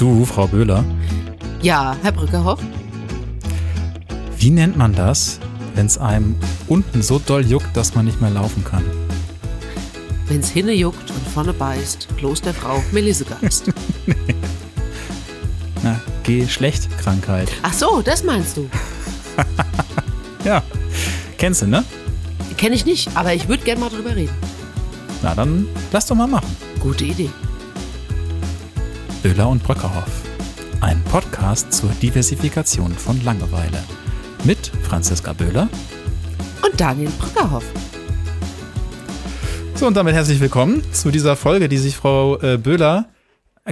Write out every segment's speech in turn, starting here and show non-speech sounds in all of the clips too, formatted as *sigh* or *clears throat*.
Du, Frau Böhler, Ja, Herr Brückerhoff. wie nennt man das, wenn es einem unten so doll juckt, dass man nicht mehr laufen kann? Wenn's hinne juckt und vorne beißt, Klosterfrau Melissegeist. *laughs* Na, Geschlechtkrankheit. Ach so, das meinst du. *laughs* Ja, kennst du, ne? Kenne ich nicht, aber ich würde gerne mal drüber reden. Na, dann lass doch mal machen. Gute Idee. Böhler und Bröckerhoff. Ein Podcast zur Diversifikation von Langeweile. Mit Franziska Böhler. Und Daniel Brückerhoff. So, und damit herzlich willkommen zu dieser Folge, die sich Frau äh, Böhler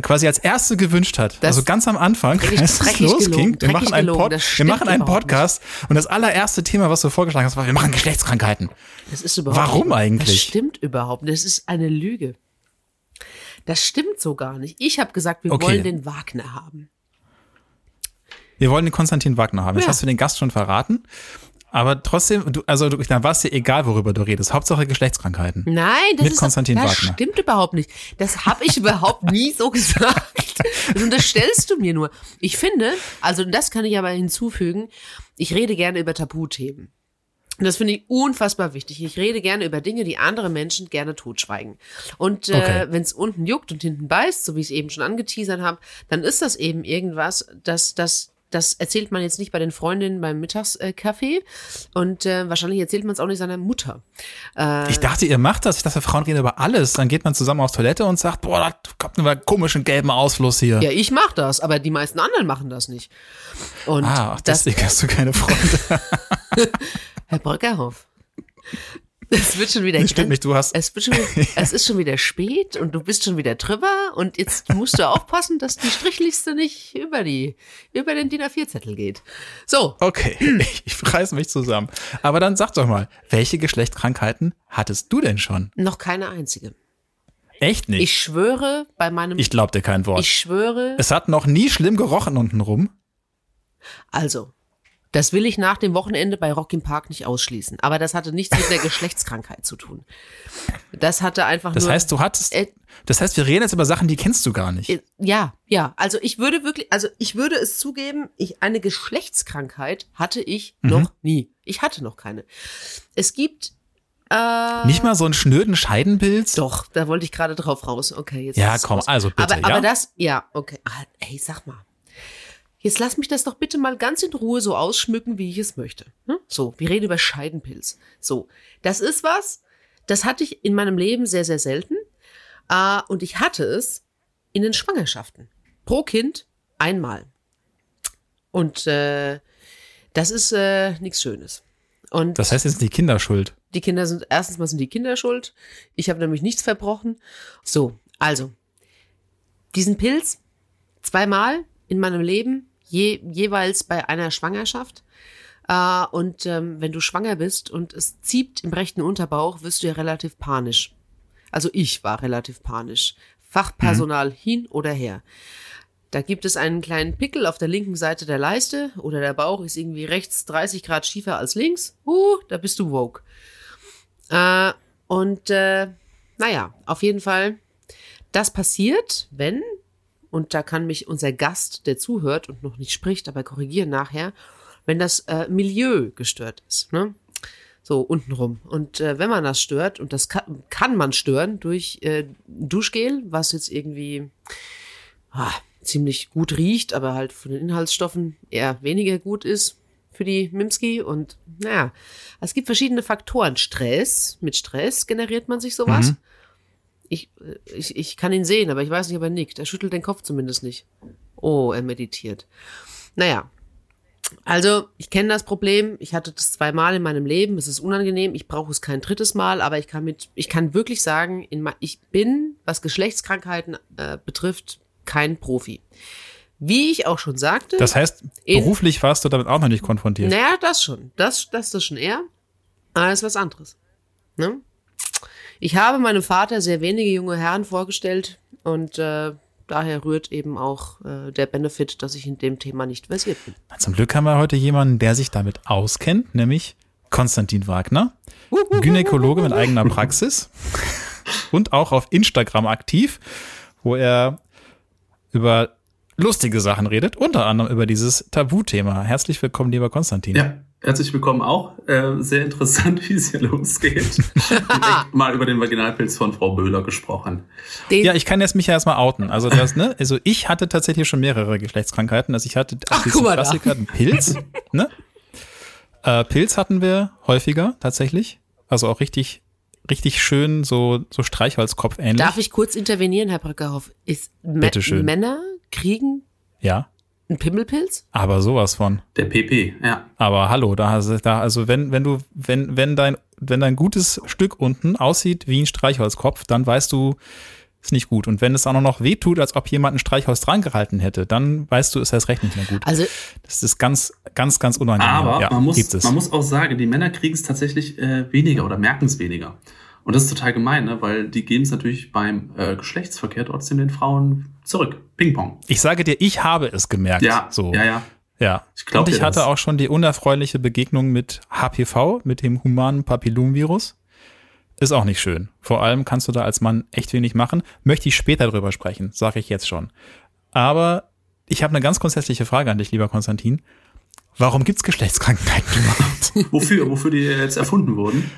quasi als erste gewünscht hat. Das- also ganz am Anfang, als es losging, wir machen, einen, Pod wir machen einen Podcast und das allererste Thema, was du vorgeschlagen hast, war, wir machen Geschlechtskrankheiten. Das ist überhaupt Warum nicht, eigentlich? Das stimmt überhaupt nicht. Das ist eine Lüge. Das stimmt so gar nicht. Ich habe gesagt, wir Okay. wollen den Wagner haben. Wir wollen den Konstantin Wagner haben. Jetzt Ja. hast du den Gast schon verraten. Aber trotzdem, du, also du, dann war es dir egal, worüber du redest. Hauptsache Geschlechtskrankheiten. Nein, das Mit ist Konstantin das Wagner. stimmt überhaupt nicht. Das habe ich überhaupt nie so *laughs* gesagt. Das unterstellst du mir nur. Ich finde, also das kann ich aber hinzufügen, ich rede gerne über Tabuthemen. Und das finde ich unfassbar wichtig. Ich rede gerne über Dinge, die andere Menschen gerne totschweigen. Und äh, Okay. wenn es unten juckt und hinten beißt, so wie ich es eben schon angeteasert habe, dann ist das eben irgendwas, das, das, das erzählt man jetzt nicht bei den Freundinnen beim Mittagskaffee und äh, wahrscheinlich erzählt man es auch nicht seiner Mutter. Äh, Ich dachte, ihr macht das. Ich dachte, Frauen reden über alles. Dann geht man zusammen auf Toilette und sagt, boah, da kommt einen komischen gelben Ausfluss hier. Ja, ich mach das, aber die meisten anderen machen das nicht. Und ah, ach, das, deswegen hast du keine Freunde. *laughs* Herr Bröckerhoff, es wird schon wieder stimmt nicht, du hast- es wird schon wieder, *laughs* es ist schon wieder spät und du bist schon wieder drüber und jetzt musst du aufpassen, dass die Strichliste nicht über die über den DIN A4 Zettel geht. So, Okay, *clears throat* ich, ich reiß mich zusammen. Aber dann sag doch mal, welche Geschlechtskrankheiten hattest du denn schon? noch keine einzige. Echt nicht? Ich schwöre bei meinem Ich glaub dir kein Wort. ich schwöre, es hat noch nie schlimm gerochen unten rum. also das will ich nach dem Wochenende bei Rock im Park nicht ausschließen. Aber das hatte nichts mit der *laughs* Geschlechtskrankheit zu tun. Das hatte einfach Das nur. heißt, du hattest, Äh, das heißt, wir reden jetzt über Sachen, die kennst du gar nicht. Äh, Ja, ja. Also ich würde wirklich, also ich würde es zugeben, ich, eine Geschlechtskrankheit hatte ich Mhm. noch nie. Ich hatte noch keine. Es gibt, äh, Nicht mal so einen schnöden Scheidenpilz? doch, da wollte ich gerade drauf raus. Okay, jetzt. Ja, komm, raus. also bitte, aber, ja? aber das, ja, okay. Ah, ey, sag mal. Jetzt lass mich das doch bitte mal ganz in Ruhe so ausschmücken, wie ich es möchte. Hm? So, wir reden über Scheidenpilz. So, das ist was, das hatte ich in meinem Leben sehr, sehr selten. Äh, und ich hatte es in den Schwangerschaften. Pro Kind einmal. Und äh, das ist äh, nichts Schönes. Und Das heißt, jetzt sind die Kinder schuld. die Kinder sind, erstens mal sind die Kinder schuld. Ich habe nämlich nichts verbrochen. So, also, diesen Pilz zweimal in meinem Leben, je, jeweils bei einer Schwangerschaft. Äh, und ähm, wenn du schwanger bist und es zieht im rechten Unterbauch, wirst du ja relativ panisch. Also ich war relativ panisch. Fachpersonal hin oder her. Da gibt es einen kleinen Pickel auf der linken Seite der Leiste oder der Bauch ist irgendwie rechts 30 Grad schiefer als links. Uh, da bist du woke. Äh, und äh, naja, auf jeden Fall, das passiert, wenn, und da kann mich unser Gast, der zuhört und noch nicht spricht, aber korrigieren nachher, wenn das äh, Milieu gestört ist. Ne? So untenrum. Und äh, wenn man das stört, und das kann, kann man stören durch äh, Duschgel, was jetzt irgendwie ah, ziemlich gut riecht, aber halt von den Inhaltsstoffen eher weniger gut ist für die Mimski. Und naja, es gibt verschiedene Faktoren. Stress, mit Stress generiert man sich sowas. Ich, ich, ich kann ihn sehen, aber ich weiß nicht, ob er nickt. Er schüttelt den Kopf zumindest nicht. Oh, er meditiert. Naja, also, ich kenne das Problem. Ich hatte das zweimal in meinem Leben. Es ist unangenehm. Ich brauche es kein drittes Mal, aber ich kann mit, ich kann wirklich sagen, in, ich bin, was Geschlechtskrankheiten äh, betrifft, kein Profi. Wie ich auch schon sagte. Das heißt, In- beruflich warst du damit auch noch nicht konfrontiert. Naja, das schon. Das, das ist schon eher. Aber das ist was anderes. Ne? Ich habe meinem Vater sehr wenige junge Herren vorgestellt und äh, daher rührt eben auch äh, der Benefit, dass ich in dem Thema nicht versiert bin. Zum Glück haben wir heute jemanden, der sich damit auskennt, nämlich Konstantin Wagner, Gynäkologe mit eigener Praxis *laughs* und auch auf Instagram aktiv, wo er über lustige Sachen redet, unter anderem über dieses Tabuthema. Herzlich willkommen, lieber Konstantin. Ja, herzlich willkommen auch. Äh, sehr interessant, *laughs* wie es hier losgeht. *laughs* mal über den Vaginalpilz von Frau Böhler gesprochen. Den ja, ich kann jetzt mich ja erstmal outen. Also *laughs* das, ne, also ich hatte tatsächlich schon mehrere Geschlechtskrankheiten. Also ich hatte Ach, diesen Klassiker, einen Pilz, ne? Äh, Pilz hatten wir häufiger tatsächlich. Also auch richtig richtig schön so, so Streichholzkopf ähnlich. Darf ich kurz intervenieren, Herr Brückerhoff? Ist Bitte schön. Männer kriegen ja. Einen Pimmelpilz? Aber sowas von. Der PP, ja. Aber hallo, da hast du, da, also wenn, wenn du, wenn, wenn dein, wenn dein gutes Stück unten aussieht wie ein Streichholzkopf, dann weißt du, ist nicht gut. Und wenn es auch noch wehtut, als ob jemand ein Streichholz dran gehalten hätte, dann weißt du, ist das recht nicht mehr gut. Also das ist ganz, ganz, ganz unangenehm. Aber ja, man, muss, man muss auch sagen, die Männer kriegen es tatsächlich äh, weniger oder merken es weniger. Und das ist total gemein, ne? weil die geben es natürlich beim äh, Geschlechtsverkehr trotzdem den Frauen zurück. Ping-Pong. Ich sage dir, ich habe es gemerkt. Ja, so. ja, ja. Ja, ich glaube. Und ich hatte das. auch schon die unerfreuliche Begegnung mit HPV, mit dem humanen Papillomvirus. Ist auch nicht schön. Vor allem kannst du da als Mann echt wenig machen. Möchte ich später drüber sprechen, sage ich jetzt schon. Aber ich habe eine ganz grundsätzliche Frage an dich, lieber Konstantin. Warum gibt's Geschlechtskrankheiten überhaupt? *laughs* wofür, wofür die jetzt erfunden wurden?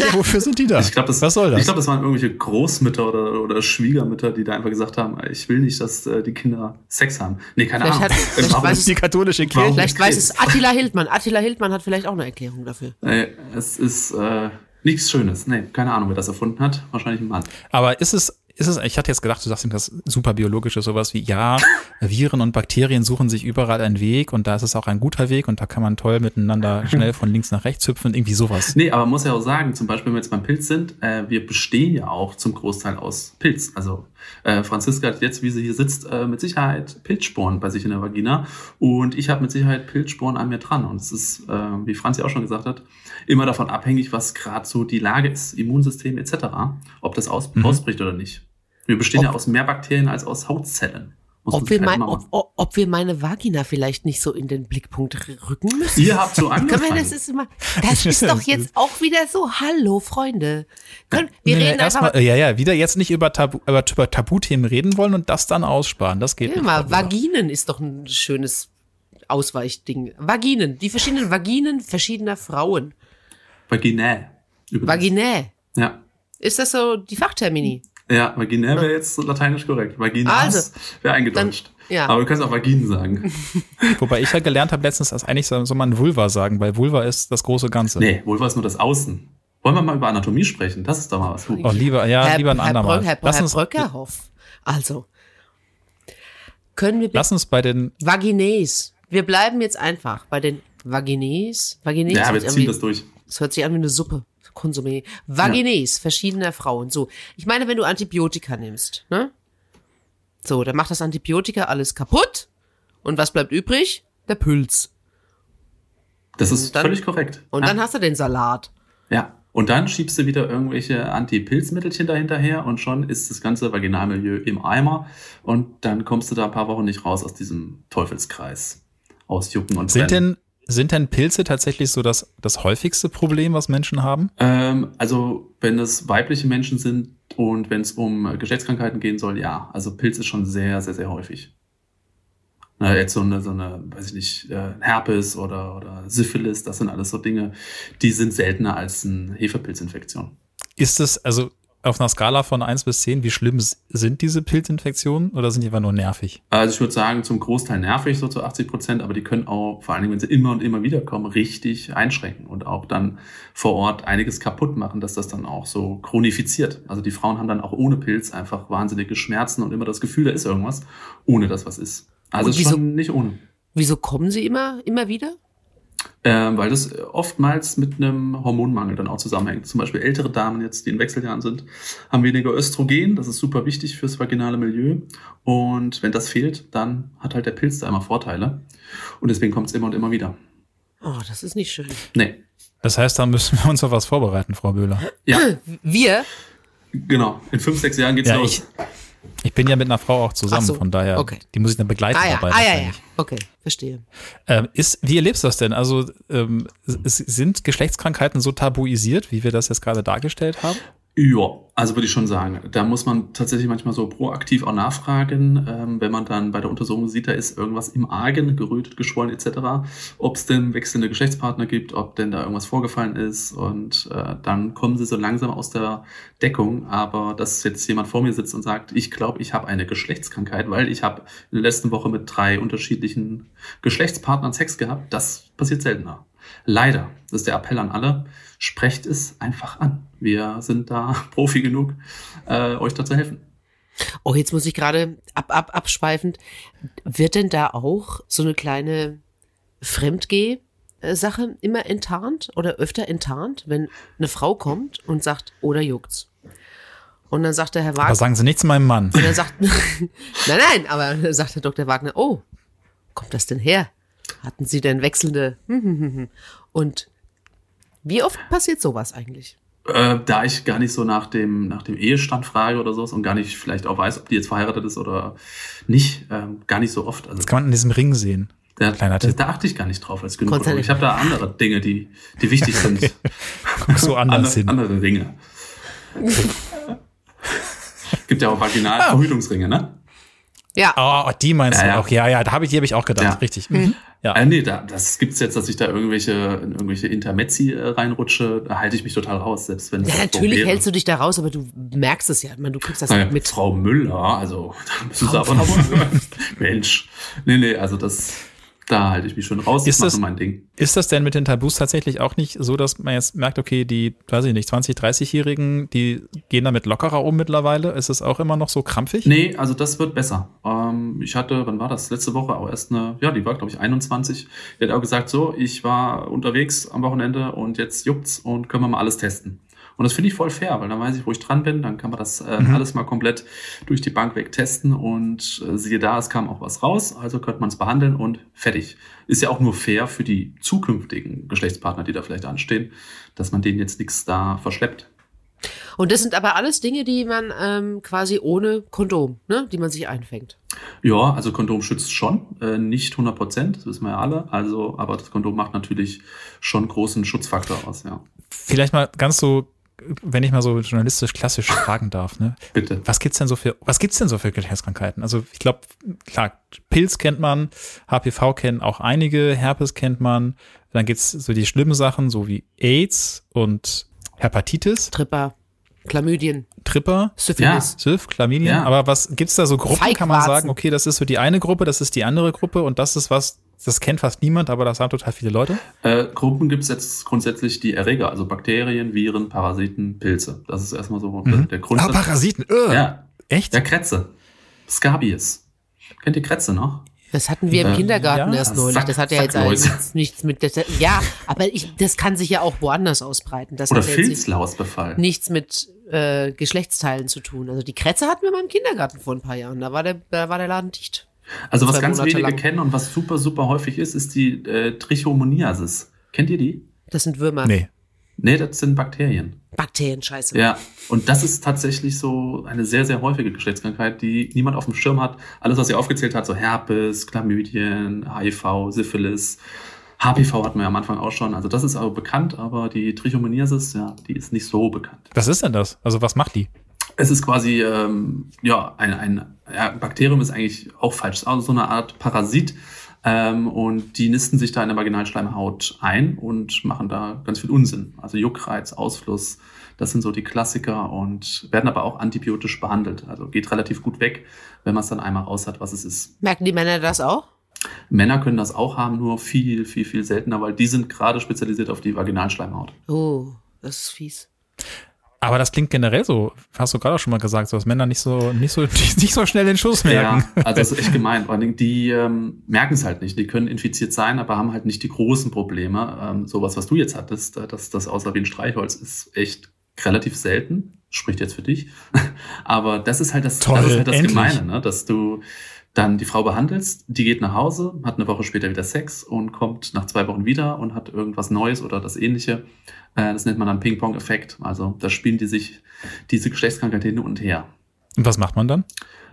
Ja, *laughs* wofür sind die da? Ich glaube, das, Was soll das? Ich glaube, das waren irgendwelche Großmütter oder, oder Schwiegermütter, die da einfach gesagt haben, ich will nicht, dass äh, die Kinder Sex haben. Nee, keine vielleicht Ahnung. Hat, vielleicht weiß die katholische Kirche. Vielleicht weiß es Attila Hildmann. Attila Hildmann hat vielleicht auch eine Erklärung dafür. Nee, es ist äh, nichts Schönes. Nee, keine Ahnung, wer das erfunden hat. Wahrscheinlich ein Mann. Aber ist es ist es, ich hatte jetzt gedacht, du sagst ihm das super biologische, sowas wie, ja, Viren und Bakterien suchen sich überall einen Weg und da ist es auch ein guter Weg und da kann man toll miteinander schnell von links nach rechts hüpfen, irgendwie sowas. Nee, aber man muss ja auch sagen, zum Beispiel, wenn wir jetzt beim Pilz sind, äh, wir bestehen ja auch zum Großteil aus Pilz. Also äh, Franziska hat jetzt, wie sie hier sitzt, äh, mit Sicherheit Pilzsporen bei sich in der Vagina und ich habe mit Sicherheit Pilzsporen an mir dran und es ist, äh, wie Franzi auch schon gesagt hat, immer davon abhängig, was gerade so die Lage ist, Immunsystem etc., ob das aus, mhm. ausbricht oder nicht. Wir bestehen ob, ja aus mehr Bakterien als aus Hautzellen. Ob wir, mein, ob, ob wir, meine Vagina vielleicht nicht so in den Blickpunkt rücken müssen? Ihr habt so *laughs* angefangen. das ist, immer, das ist doch jetzt *laughs* auch wieder so. Hallo, Freunde. Können, wir nee, reden einfach mal, Ja, ja, wieder jetzt nicht über, Tabu, über, über Tabuthemen reden wollen und das dann aussparen. Das geht ja, nicht. Mal, Vaginen ist doch ein schönes Ausweichding. Vaginen, die verschiedenen Vaginen verschiedener Frauen. Vaginä. Vaginä. Ja. Ist das so die Fachtermini? Ja, vaginär wäre jetzt lateinisch korrekt. Vaginas also, wäre eingedeutscht. Dann, ja. Aber du kannst auch Vagin sagen. *laughs* Wobei ich ja gelernt habe letztens, dass eigentlich soll man Vulva sagen, weil Vulva ist das große Ganze. Nee, Vulva ist nur das Außen. Wollen wir mal über Anatomie sprechen? Das ist doch mal was. Oh, lieber, ja, Herr, lieber ein andermal. Herr, Herr, Herr Bröckerhoff. Also, können wir Lass uns bei den Vagines. Wir bleiben jetzt einfach bei den Vagines. Vagines. Ja, wir ziehen das durch. Das hört sich an wie eine Suppe. Konsumé. Vagines ja. verschiedener Frauen. So, ich meine, wenn du Antibiotika nimmst, ne? So, dann macht das Antibiotika alles kaputt. Und was bleibt übrig? Der Pilz. Das ist dann, völlig korrekt. Und ja. dann hast du den Salat. Ja. Und dann schiebst du wieder irgendwelche Anti-Pilzmittelchen dahinterher und schon ist das ganze Vaginalmilieu im Eimer und dann kommst du da ein paar Wochen nicht raus aus diesem Teufelskreis. Aus Jucken und Sind Brennen. denn sind denn Pilze tatsächlich so das, das häufigste Problem, was Menschen haben? Ähm, also, wenn es weibliche Menschen sind und wenn es um Geschlechtskrankheiten gehen soll, ja. Also Pilz ist schon sehr, sehr, sehr häufig. Na, jetzt so eine, so eine, weiß ich nicht, äh, Herpes oder, oder Syphilis, das sind alles so Dinge, die sind seltener als eine Hefepilzinfektion. Ist es, also auf einer Skala von 1 bis 10, wie schlimm sind diese Pilzinfektionen oder sind die einfach nur nervig? Also ich würde sagen, zum Großteil nervig, so zu 80 Prozent, aber die können auch, vor allen Dingen, wenn sie immer und immer wieder kommen, richtig einschränken und auch dann vor Ort einiges kaputt machen, dass das dann auch so chronifiziert. Also die Frauen haben dann auch ohne Pilz einfach wahnsinnige Schmerzen und immer das Gefühl, da ist irgendwas, ohne dass was ist. Also ist schon nicht ohne. Wieso kommen sie immer, immer wieder? Ähm, weil das oftmals mit einem Hormonmangel dann auch zusammenhängt. Zum Beispiel ältere Damen jetzt, die in Wechseljahren sind, haben weniger Östrogen. Das ist super wichtig fürs vaginale Milieu. Und wenn das fehlt, dann hat halt der Pilz da immer Vorteile. Und deswegen kommt es immer und immer wieder. Oh, das ist nicht schön. Nee. Das heißt, da müssen wir uns auf was vorbereiten, Frau Böhler. Ja. Wir? Genau. In fünf, sechs Jahren geht's ja, los. Ich, ich bin ja mit einer Frau auch zusammen, so, von daher, okay. die muss ich dann begleiten ah, ja, dabei. Ah, ja, ja. Okay, verstehe. Ähm, ist, wie erlebst du das denn? Also ähm, sind Geschlechtskrankheiten so tabuisiert, wie wir das jetzt gerade dargestellt haben? Ja, also würde ich schon sagen, da muss man tatsächlich manchmal so proaktiv auch nachfragen, ähm, wenn man dann bei der Untersuchung sieht, da ist irgendwas im Argen, gerötet, geschwollen etc., ob es denn wechselnde Geschlechtspartner gibt, ob denn da irgendwas vorgefallen ist und äh, dann kommen sie so langsam aus der Deckung, aber dass jetzt jemand vor mir sitzt und sagt, ich glaube, ich habe eine Geschlechtskrankheit, weil ich habe in der letzten Woche mit drei unterschiedlichen Geschlechtspartnern Sex gehabt, das passiert seltener. Leider, das ist der Appell an alle, sprecht es einfach an. Wir sind da *laughs* Profi genug, äh, euch da zu helfen. Oh, jetzt muss ich gerade ab, ab, abschweifend. Wird denn da auch so eine kleine Fremdgeh-Sache immer enttarnt oder öfter enttarnt, wenn eine Frau kommt und sagt, oder juckt's? Und dann sagt der Herr Wagner. Aber sagen Sie nichts meinem Mann. Und dann sagt, *laughs* nein, nein, aber dann sagt der Dr. Wagner, oh, kommt das denn her? Hatten Sie denn wechselnde? *laughs* Und wie oft passiert sowas eigentlich? Äh, da ich gar nicht so nach dem, nach dem Ehestand frage oder so und gar nicht vielleicht auch weiß, ob die jetzt verheiratet ist oder nicht, ähm, gar nicht so oft. Also, das kann man in diesem Ring sehen. Da, Kleiner Tipp. Da achte ich gar nicht drauf als Gynäkologe. Ich habe da andere Dinge, die, die wichtig sind. Guck so anders andere, hin. Andere Ringe. *laughs* Gibt ja auch Vaginalverhütungsringe, ne? Ja. Oh, die meinst ja, du ja. auch. Ja, ja, da habe ich, die habe ich auch gedacht. Ja. Richtig. Mhm. Ja. Äh, nee, da, das gibt's jetzt, dass ich da irgendwelche, in irgendwelche Intermezzi äh, reinrutsche, da halte ich mich total raus, selbst wenn Ja, natürlich hältst du dich da raus, aber du merkst es ja. Man, du kriegst das naja, mit. Frau Müller, also *laughs* da müssen sie aber noch. *laughs* Mensch. Nee, nee, also das da halte ich mich schon raus. Ist das, mein Ding. Ist das denn mit den Tabus tatsächlich auch nicht so, dass man jetzt merkt, okay, die, weiß ich nicht, 20-, 30-Jährigen, die gehen damit lockerer um mittlerweile? Ist es auch immer noch so krampfig? Nee, also das wird besser. Ähm, ich hatte, wann war das? Letzte Woche auch erst eine, ja, die war, glaube ich, 21. Die hat auch gesagt, so, ich war unterwegs am Wochenende und jetzt juckt's und können wir mal alles testen. Und das finde ich voll fair, weil dann weiß ich, wo ich dran bin. Dann kann man das äh, mhm. alles mal komplett durch die Bank weg testen und äh, siehe da, es kam auch was raus. Also könnte man es behandeln und fertig. Ist ja auch nur fair für die zukünftigen Geschlechtspartner, die da vielleicht anstehen, dass man denen jetzt nichts da verschleppt. Und das sind aber alles Dinge, die man ähm, quasi ohne Kondom, ne, die man sich einfängt. Ja, also Kondom schützt schon, äh, nicht 100 Prozent, das wissen wir ja alle. Also, aber das Kondom macht natürlich schon großen Schutzfaktor aus, ja. Vielleicht mal ganz so wenn ich mal so journalistisch klassisch *laughs* fragen darf, ne? Bitte. Was gibt's denn so für, was gibt's denn so für Geschlechtskrankheiten? Also ich glaube, klar, Pilz kennt man, HPV kennen auch einige, Herpes kennt man, dann gibt's so die schlimmen Sachen, so wie AIDS und Hepatitis. Tripper. Chlamydien. Tripper, Syphilis. Ja. Syph, Chlamydien. Ja. Aber was gibt's da so Gruppen? Kann man sagen, okay, das ist so die eine Gruppe, das ist die andere Gruppe und das ist was, das kennt fast niemand, aber das haben total viele Leute. Äh, Gruppen gibt es jetzt grundsätzlich die Erreger, also Bakterien, Viren, Parasiten, Pilze. Das ist erstmal so mhm. der Grund. Ah, Parasiten, Ugh. Ja. Echt? Ja, Kretze. Scabies. Kennt ihr Kretze noch? Das hatten wir im äh, Kindergarten ja, erst neulich. Das hat ja jetzt nichts, nichts mit. Das, ja, aber ich, das kann sich ja auch woanders ausbreiten. Das Oder Filzlausbefall. Nichts mit äh, Geschlechtsteilen zu tun. Also die Kretze hatten wir mal im Kindergarten vor ein paar Jahren. Da war der, da war der Laden dicht. Also was ganz Monate wenige lang. kennen und was super, super häufig ist, ist die äh, Trichomoniasis. Kennt ihr die? Das sind Würmer. Nee. Nee, das sind Bakterien. Bakterien, scheiße. Ja, und das ist tatsächlich so eine sehr, sehr häufige Geschlechtskrankheit, die niemand auf dem Schirm hat. Alles, was ihr aufgezählt hat, so Herpes, Chlamydien, HIV, Syphilis, HPV hatten wir ja am Anfang auch schon. Also das ist aber bekannt, aber die Trichomoniasis, ja, die ist nicht so bekannt. Was ist denn das? Also was macht die? Es ist quasi, ähm, ja, ein, ein ja, Bakterium ist eigentlich auch falsch, also so eine Art Parasit. Ähm, und die nisten sich da in der Vaginalschleimhaut ein und machen da ganz viel Unsinn. Also Juckreiz, Ausfluss, das sind so die Klassiker und werden aber auch antibiotisch behandelt. Also geht relativ gut weg, wenn man es dann einmal raus hat, was es ist. Merken die Männer das auch? Männer können das auch haben, nur viel, viel, viel seltener, weil die sind gerade spezialisiert auf die Vaginalschleimhaut. Oh, das ist fies. Aber das klingt generell so, hast du gerade auch schon mal gesagt, so dass Männer nicht so, nicht so, *laughs* nicht so schnell den Schuss merken. Ja, also das ist echt gemein. Vor allem, die ähm, merken es halt nicht. Die können infiziert sein, aber haben halt nicht die großen Probleme. Ähm, sowas, was du jetzt hattest, äh, dass das außer wie ein Streichholz ist echt relativ selten. Spricht jetzt für dich. *laughs* aber das ist halt das, Toll, das, ist halt das endlich. Gemeine, ne? dass du dann die Frau behandelst, die geht nach Hause, hat eine Woche später wieder Sex und kommt nach zwei Wochen wieder und hat irgendwas Neues oder das ähnliche. Äh, das nennt man dann Ping-Pong-Effekt. Also da spielen die sich diese Geschlechtskrankheit hin und her. Und was macht man dann?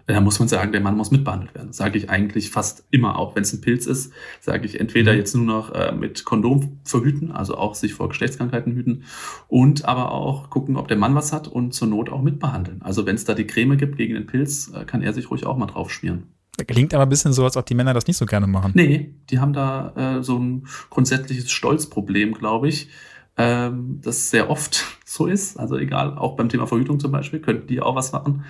Da muss man sagen, der Mann muss mitbehandelt werden. Sage ich eigentlich fast immer, auch wenn es ein Pilz ist, sage ich entweder mhm. jetzt nur noch äh, mit Kondom verhüten, also auch sich vor Geschlechtskrankheiten hüten und aber auch gucken, ob der Mann was hat und zur Not auch mitbehandeln. Also wenn es da die Creme gibt gegen den Pilz, äh, kann er sich ruhig auch mal drauf schmieren. Klingt aber ein bisschen so, als ob die Männer das nicht so gerne machen. Nee, die haben da äh, so ein grundsätzliches Stolzproblem, glaube ich ähm, das sehr oft *laughs* so ist. Also egal, auch beim Thema Verhütung zum Beispiel, könnten die auch was machen.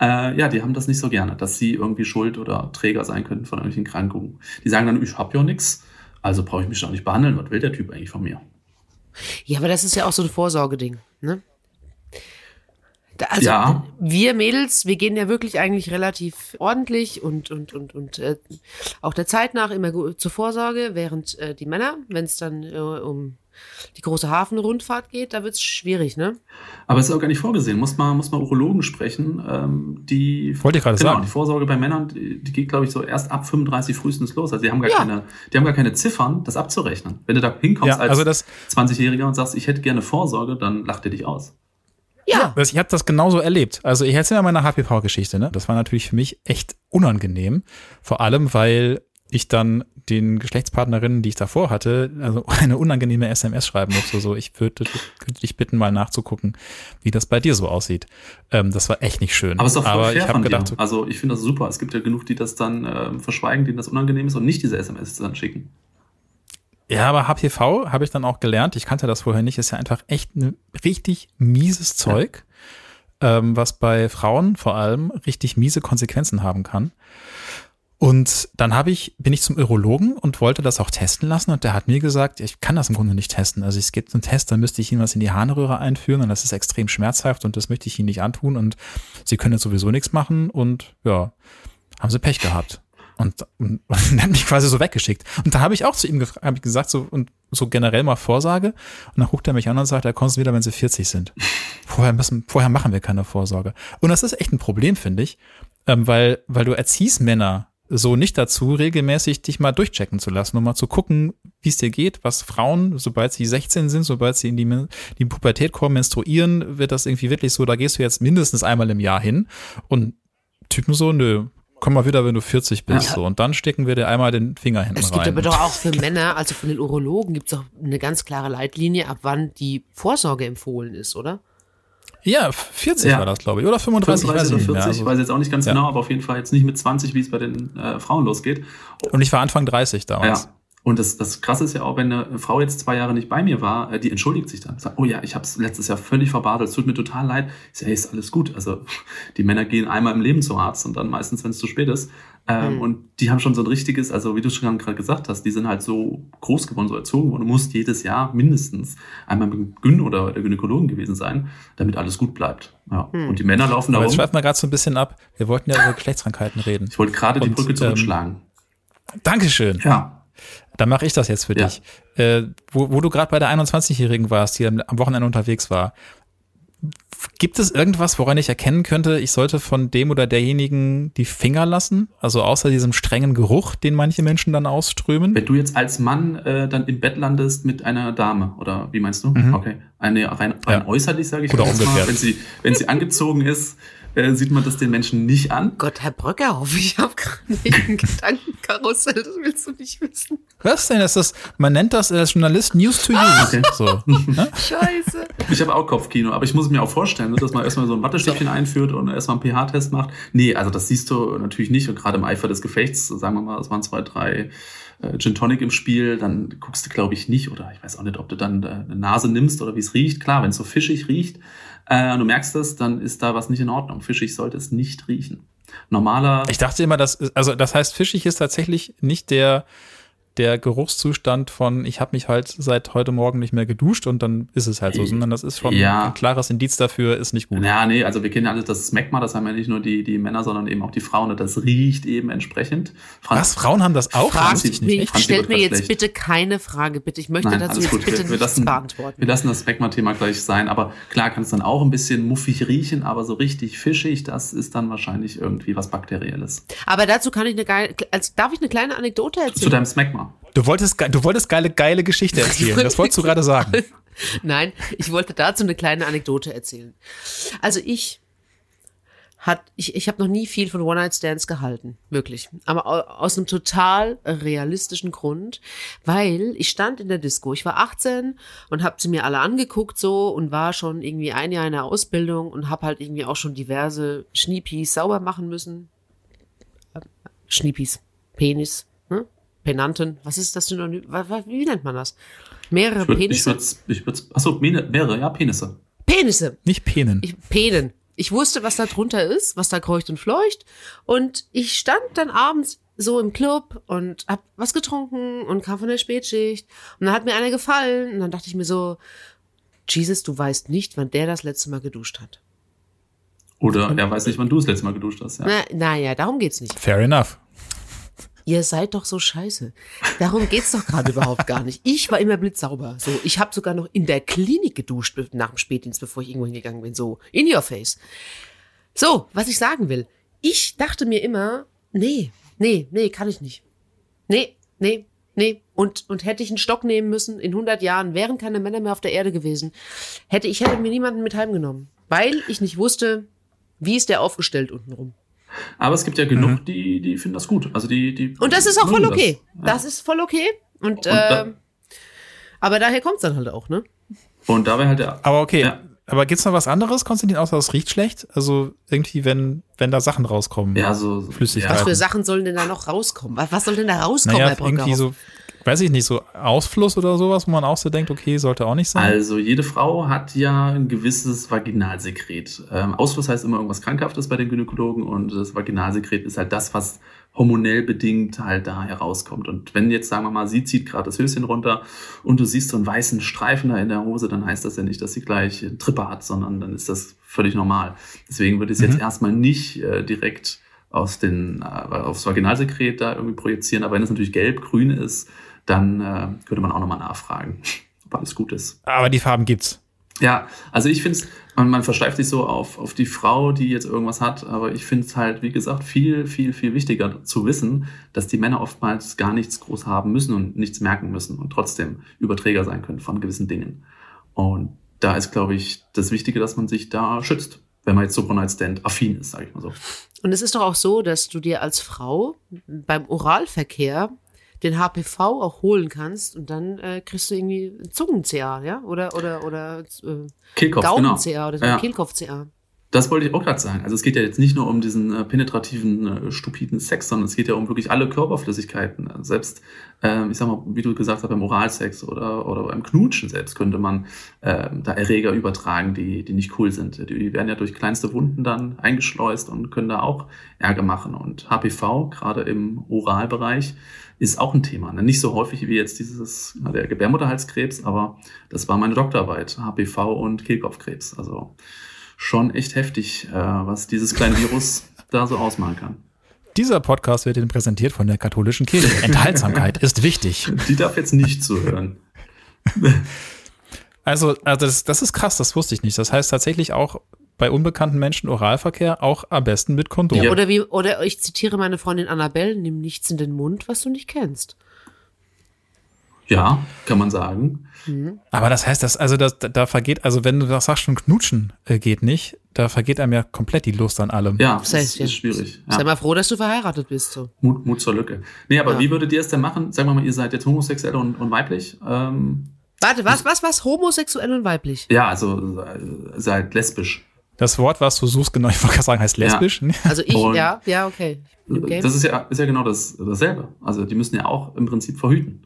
Äh, ja, die haben das nicht so gerne, dass sie irgendwie schuld oder Träger sein könnten von irgendwelchen Krankungen. Die sagen dann, ich habe ja nichts, also brauche ich mich doch nicht behandeln. Was will der Typ eigentlich von mir? Ja, aber das ist ja auch so ein Vorsorgeding, ne? Also ja. wir Mädels, wir gehen ja wirklich eigentlich relativ ordentlich und und und und äh, auch der Zeit nach immer zur Vorsorge, während äh, die Männer, wenn es dann äh, um die große Hafenrundfahrt geht, da wird es schwierig, ne? Aber es ist auch gar nicht vorgesehen. Muss man, muss man Urologen sprechen. Ähm, die, Wollte ich gerade genau, sagen. Die Vorsorge bei Männern, die, die geht, glaube ich, so erst ab 35 frühestens los. Also die haben gar ja. keine, die haben gar keine Ziffern, das abzurechnen. Wenn du da hinkommst ja, also als 20-Jähriger und sagst, ich hätte gerne Vorsorge, dann lacht er dich aus. Ja. Ich habe das genauso erlebt. Also ich erzähle mal meine HPV-Geschichte. Ne? Das war natürlich für mich echt unangenehm. Vor allem, weil ich dann den Geschlechtspartnerinnen, die ich davor hatte, also *laughs* eine unangenehme SMS schreiben musste, so ich würde könnte dich bitten, mal nachzugucken, wie das bei dir so aussieht. Ähm, das war echt nicht schön. Aber es ist doch voll Aber fair ich von gedacht, dir. Also ich finde das super. Es gibt ja genug, die das dann äh, verschweigen, denen das unangenehm ist und nicht diese SMS dann schicken. Ja, aber HPV habe ich dann auch gelernt. Ich kannte das vorher nicht. Ist ja einfach echt ein richtig mieses Zeug, ja. ähm, was bei Frauen vor allem richtig miese Konsequenzen haben kann. Und dann habe ich, bin ich zum Urologen und wollte das auch testen lassen und der hat mir gesagt, ich kann das im Grunde nicht testen. Also es gibt einen Test, da müsste ich Ihnen was in die Harnröhre einführen und das ist extrem schmerzhaft und das möchte ich Ihnen nicht antun und Sie können jetzt sowieso nichts machen und ja, haben Sie Pech gehabt. Und, und, und *laughs* hat mich quasi so weggeschickt. Und da habe ich auch zu ihm hab ich gesagt, so, und so generell mal Vorsage. Und dann guckt er mich an und sagt, er kommt wieder, wenn sie 40 sind. Vorher müssen, vorher machen wir keine Vorsorge. Und das ist echt ein Problem, finde ich, ähm, weil, weil du erziehst Männer so nicht dazu, regelmäßig dich mal durchchecken zu lassen, um mal zu gucken, wie es dir geht, was Frauen, sobald sie 16 sind, sobald sie in die, die Pubertät kommen, menstruieren, wird das irgendwie wirklich so, da gehst du jetzt mindestens einmal im Jahr hin und Typen so, nö, komm mal wieder, wenn du 40 bist, ja. so. Und dann stecken wir dir einmal den Finger hinten rein. Es gibt aber doch auch für Männer, also von den Urologen, gibt es auch eine ganz klare Leitlinie, ab wann die Vorsorge empfohlen ist, oder? Ja, 40 ja. war das, glaube ich. Oder 35, 35 weiß ich oder 40, also, weiß jetzt auch nicht ganz ja. genau, aber auf jeden Fall jetzt nicht mit 20, wie es bei den äh, Frauen losgeht. Und ich war Anfang 30 damals. Ja. Und das, das Krasse ist ja auch, wenn eine Frau jetzt zwei Jahre nicht bei mir war, äh, die entschuldigt sich dann. Sagt, oh ja, ich habe es letztes Jahr völlig verbadelt, es tut mir total leid. Ich sage, hey, ist alles gut. Also *laughs* die Männer gehen einmal im Leben zum Arzt und dann meistens, wenn es zu spät ist. Ähm, mhm. Und die haben schon so ein richtiges, also wie du schon gerade gesagt hast, die sind halt so groß geworden, so erzogen worden. Du musst jedes Jahr mindestens einmal mit dem Gyn oder der Gynäkologen gewesen sein, damit alles gut bleibt. Ja. Mhm. Und die Männer laufen da rum. Jetzt schweifen wir gerade so ein bisschen ab. Wir wollten ja über *laughs* Geschlechtskrankheiten reden. Ich wollte gerade die Brücke zurückschlagen. Ähm, Dankeschön. Ja. Dann mache ich das jetzt für ja. dich. Äh, wo, wo du gerade bei der 21-Jährigen warst, die am Wochenende unterwegs war. Gibt es irgendwas, woran ich erkennen könnte, ich sollte von dem oder derjenigen die Finger lassen? Also außer diesem strengen Geruch, den manche Menschen dann ausströmen? Wenn du jetzt als Mann äh, dann im Bett landest mit einer Dame, oder wie meinst du? Mhm. Okay. Eine rein, rein ja. äußerlich, sage ich oder umgekehrt. wenn sie, wenn sie angezogen ist, äh, sieht man das den Menschen nicht an. Gott, Herr Bröckerhoff, *laughs* ich habe gerade ein *laughs* Gedankenkarussell, das willst du nicht wissen. Was denn? Das ist, man nennt das als Journalist News to You. Okay. So. *laughs* Ne? Scheiße. Ich habe auch Kopfkino, aber ich muss mir auch vorstellen, ne, dass man erstmal so ein Wattestäbchen einführt und erstmal einen pH-Test macht. Nee, also das siehst du natürlich nicht und gerade im Eifer des Gefechts, sagen wir mal, es waren zwei, drei äh, Gin Tonic im Spiel, dann guckst du, glaube ich, nicht oder ich weiß auch nicht, ob du dann äh, eine Nase nimmst oder wie es riecht. Klar, wenn es so fischig riecht, äh, du merkst das, dann ist da was nicht in Ordnung. Fischig sollte es nicht riechen. Normaler. Ich dachte immer, dass, also das heißt, fischig ist tatsächlich nicht der, der Geruchszustand von, ich habe mich halt seit heute Morgen nicht mehr geduscht und dann ist es halt so, sondern das ist schon ja. ein klares Indiz dafür, ist nicht gut. Ja, nee, also wir kennen ja alle das Smegma, das haben ja nicht nur die, die Männer, sondern eben auch die Frauen und das riecht eben entsprechend. Franz, Was, Frauen haben das auch? Fragt ich nicht. Franz, stellt mir jetzt schlecht. bitte keine Frage, bitte. Ich möchte Nein, dazu jetzt gut. bitte wir, wir lassen, beantworten. Wir lassen das Smegma-Thema gleich sein, aber klar kann es dann auch ein bisschen muffig riechen, aber so richtig fischig, das ist dann wahrscheinlich irgendwie was Bakterielles. Aber dazu kann ich eine geile, also darf ich eine kleine Anekdote erzählen? Zu deinem Smegma. Du wolltest, du wolltest geile, geile Geschichte erzählen. Das wolltest du gerade sagen. *laughs* Nein, ich wollte dazu eine kleine Anekdote erzählen. Also ich hat, ich, ich habe noch nie viel von One-Night-Stands gehalten, wirklich. Aber aus einem total realistischen Grund, weil ich stand in der Disco. Ich war 18 und habe sie mir alle angeguckt so und war schon irgendwie ein Jahr in der Ausbildung und habe halt irgendwie auch schon diverse Schniepis sauber machen müssen. Schniepis, Penis, hm? Penanten, was ist das Synonym? Wie nennt man das? Mehrere ich würd, Penisse? Ich würd's, ich würd's, achso, mehrere, ja, Penisse. Penisse. Nicht Penen. Ich, Penen. Ich wusste, was da drunter ist, was da kreucht und fleucht. Und ich stand dann abends so im Club und hab was getrunken und kam von der Spätschicht. Und dann hat mir einer gefallen. Und dann dachte ich mir so, Jesus, du weißt nicht, wann der das letzte Mal geduscht hat. Oder er weiß nicht, wann du das letzte Mal geduscht hast. Ja. Na, naja, darum geht's nicht. Fair enough. Ihr seid doch so scheiße. Darum geht's doch gerade überhaupt gar nicht. Ich war immer blitzsauber. So, ich habe sogar noch in der Klinik geduscht nach dem Spätdienst, bevor ich irgendwo hingegangen bin. So, in your face. So, was ich sagen will. Ich dachte mir immer, nee, nee, nee, kann ich nicht. Nee, nee, nee. Und, und hätte ich einen Stock nehmen müssen in 100 Jahren, wären keine Männer mehr auf der Erde gewesen, hätte ich hätte mir niemanden mit heimgenommen. Weil ich nicht wusste, wie ist der aufgestellt untenrum. Aber es gibt ja genug, mhm. die, die finden das gut. Also die, die und das ist auch voll okay. Das, ja. das ist voll okay. Und, und äh, aber daher kommt es dann halt auch, ne? Und da wäre halt der. Aber okay. Ja. Aber gibt's noch was anderes, Konstantin, außer es riecht schlecht? Also irgendwie, wenn, wenn da Sachen rauskommen. Ja, so Flüssigkeiten. Was für Sachen sollen denn da noch rauskommen? Was, was soll denn da rauskommen, naja, Herr irgendwie so weiß ich nicht, so Ausfluss oder sowas, wo man auch so denkt, okay, sollte auch nicht sein? Also jede Frau hat ja ein gewisses Vaginalsekret. Ähm, Ausfluss heißt immer irgendwas Krankhaftes bei den Gynäkologen und das Vaginalsekret ist halt das, was hormonell bedingt halt da herauskommt. Und wenn jetzt, sagen wir mal, sie zieht gerade das Höschen runter und du siehst so einen weißen Streifen da in der Hose, dann heißt das ja nicht, dass sie gleich einen Tripper hat, sondern dann ist das völlig normal. Deswegen würde ich es mhm. jetzt erstmal nicht äh, direkt aus den, äh, aufs Vaginalsekret da irgendwie projizieren. Aber wenn es natürlich gelb, grün ist, dann äh, könnte man auch nochmal nachfragen, *laughs* ob alles gut ist. Aber die Farben gibt's. Ja, also ich finde es, man, man versteift sich so auf, auf die Frau, die jetzt irgendwas hat, aber ich finde es halt, wie gesagt, viel, viel, viel wichtiger zu wissen, dass die Männer oftmals gar nichts groß haben müssen und nichts merken müssen und trotzdem Überträger sein können von gewissen Dingen. Und da ist, glaube ich, das Wichtige, dass man sich da schützt, wenn man jetzt so One-Night-Stand affin ist, sage ich mal so. Und es ist doch auch so, dass du dir als Frau beim Oralverkehr den HPV auch holen kannst und dann äh, kriegst du irgendwie Zungen-CA, ja? Oder, oder, oder äh, Kehlkopf, Gaumen-CA genau. oder so, ja. Kehlkopf-CA. Das wollte ich auch gerade sagen. Also es geht ja jetzt nicht nur um diesen äh, penetrativen, äh, stupiden Sex, sondern es geht ja um wirklich alle Körperflüssigkeiten. Also selbst, äh, ich sag mal, wie du gesagt hast, beim Oralsex oder, oder beim Knutschen selbst könnte man äh, da Erreger übertragen, die, die nicht cool sind. Die werden ja durch kleinste Wunden dann eingeschleust und können da auch Ärger machen. Und HPV, gerade im Oralbereich, ist auch ein Thema. Ne? Nicht so häufig wie jetzt dieses, der Gebärmutterhalskrebs, aber das war meine Doktorarbeit, HPV und Kehlkopfkrebs. Also schon echt heftig, äh, was dieses kleine Virus da so ausmachen kann. Dieser Podcast wird Ihnen präsentiert von der katholischen Kirche. Enthaltsamkeit ist wichtig. Die darf jetzt nicht zuhören. *laughs* Also, also das, das ist krass, das wusste ich nicht. Das heißt tatsächlich auch bei unbekannten Menschen Oralverkehr auch am besten mit Kondom. Ja, oder wie, oder ich zitiere meine Freundin Annabelle, nimm nichts in den Mund, was du nicht kennst. Ja, kann man sagen. Mhm. Aber das heißt, dass, also das, da vergeht, also wenn du das sagst, schon knutschen äh, geht nicht, da vergeht einem ja komplett die Lust an allem. Ja, das, heißt, ist, ist schwierig. Ja. Sei mal froh, dass du verheiratet bist. So. Mut, Mut zur Lücke. Nee, aber ja. wie würdet ihr es denn machen? Sagen wir mal, ihr seid jetzt homosexuell und, und weiblich. Ähm, Warte, was, was, was? Homosexuell und weiblich? Ja, also äh, seid lesbisch. Das Wort, was du suchst, genau, ich wollte sagen, heißt lesbisch. Ja. Also ich, und ja, ja, okay. Das ist ja, ist ja genau das, dasselbe. Also die müssen ja auch im Prinzip verhüten.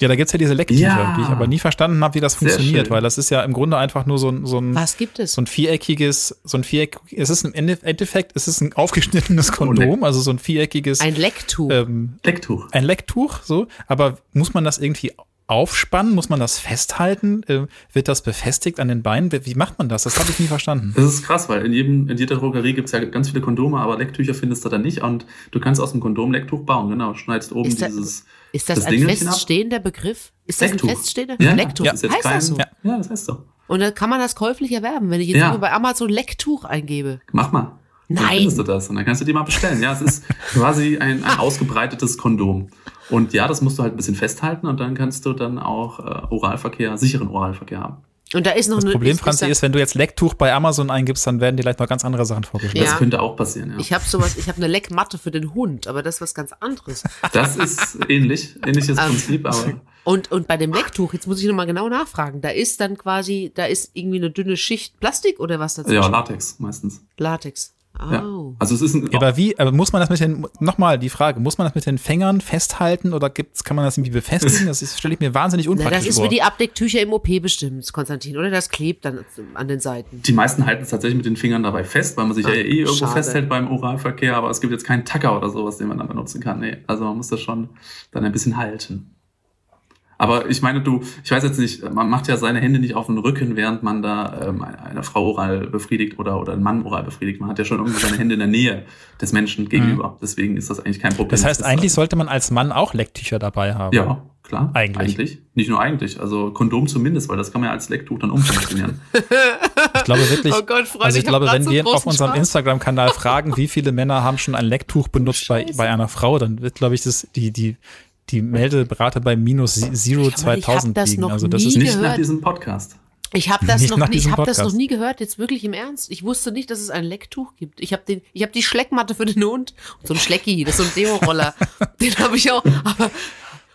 Ja, da gibt's ja diese Lecktücher, ja. die ich aber nie verstanden habe, wie das Sehr funktioniert, schön. weil das ist ja im Grunde einfach nur so ein, so ein, Was gibt es? so ein viereckiges, so ein viereckiges, es ist im Endeffekt, es ist ein aufgeschnittenes Kondom, also so ein viereckiges. Ein Lecktuch. Ähm, Lecktuch. Ein Lecktuch, so. Aber muss man das irgendwie aufspannen? Muss man das festhalten? Äh, wird das befestigt an den Beinen? Wie macht man das? Das habe ich nie verstanden. Das ist krass, weil in, jedem, in jeder Drogerie gibt es ja ganz viele Kondome, aber Lecktücher findest du da nicht. Und du kannst aus dem Kondom Lecktuch bauen, genau. Schneidest oben ist dieses. ist das, das ein feststehender Begriff? Ist das Lecktuch. ein feststehender ja, Lecktuch? Ja. Heißt kein, das so? Ja. ja, das heißt so. Und dann kann man das käuflich erwerben, wenn ich jetzt ja. bei Amazon Lecktuch eingebe. Mach mal. Nein. Dann findest du das und dann kannst du die mal bestellen. Ja, es ist quasi ein, ein ausgebreitetes Kondom. Und ja, das musst du halt ein bisschen festhalten und dann kannst du dann auch äh, Oralverkehr, sicheren Oralverkehr haben. Und da ist noch das eine, Problem, Franzi, ist, wenn du jetzt Lecktuch bei Amazon eingibst, dann werden dir vielleicht noch ganz andere Sachen vorgeschlagen. Das Ja. könnte auch passieren, ja. Ich habe sowas, ich habe eine Leckmatte für den Hund, aber das ist was ganz anderes. Das ist ähnlich, ähnliches Ähm, Prinzip, aber Und, und bei dem Lecktuch, jetzt muss ich nochmal genau nachfragen, da ist dann quasi, da ist irgendwie eine dünne Schicht Plastik oder was dazwischen? ja, Latex meistens. Latex. Ja. Oh. Also es ist ein, Ja, aber wie, aber muss man das mit den, nochmal die Frage, muss man das mit den Fängern festhalten oder gibt's, kann man das irgendwie befestigen? Das ist- stelle ich mir wahnsinnig Na, unpraktisch das ist vor. wie die Abdecktücher im OP bestimmt, Konstantin, oder? Das klebt dann an den Seiten. die meisten halten es tatsächlich mit den Fingern dabei fest, weil man sich ja Ah, eh irgendwo schade. festhält beim Oralverkehr, aber es gibt jetzt keinen Tacker oder sowas, den man dann benutzen kann. Nee, also man muss das schon dann ein bisschen halten. Aber ich meine, du, ich weiß jetzt nicht, man macht ja seine Hände nicht auf den Rücken, während man da ähm, eine Frau oral befriedigt oder, oder einen Mann oral befriedigt. Man hat ja schon irgendwie seine Hände in der Nähe des Menschen gegenüber. Deswegen ist das eigentlich kein Problem. Mhm. das heißt, ist eigentlich sollte man als Mann auch Lecktücher dabei haben. Ja, klar. Eigentlich. Nicht nur eigentlich. Also Kondom zumindest, weil das kann man ja als Lecktuch dann umfunktionieren. *laughs* Ich glaube wirklich, Oh Gott, Freunde, also ich ich glaube, wenn so wir auf unserem. Instagram-Kanal fragen, wie viele Männer haben schon ein Lecktuch benutzt bei, bei einer Frau, dann wird, glaube ich, das, die, die, die Meldeberate bei minus Zero Ich hab 2000 das liegen. noch Also das ist nicht, Nicht nach gehört. diesem Podcast. Ich habe das, noch nie, ich hab das noch nie gehört, jetzt wirklich im Ernst. Ich wusste nicht, dass es ein Lecktuch gibt. Ich habe den, ich habe die Schleckmatte für den Hund und so ein Schlecki, das ist so ein Deo-Roller. *laughs* den habe ich auch. Aber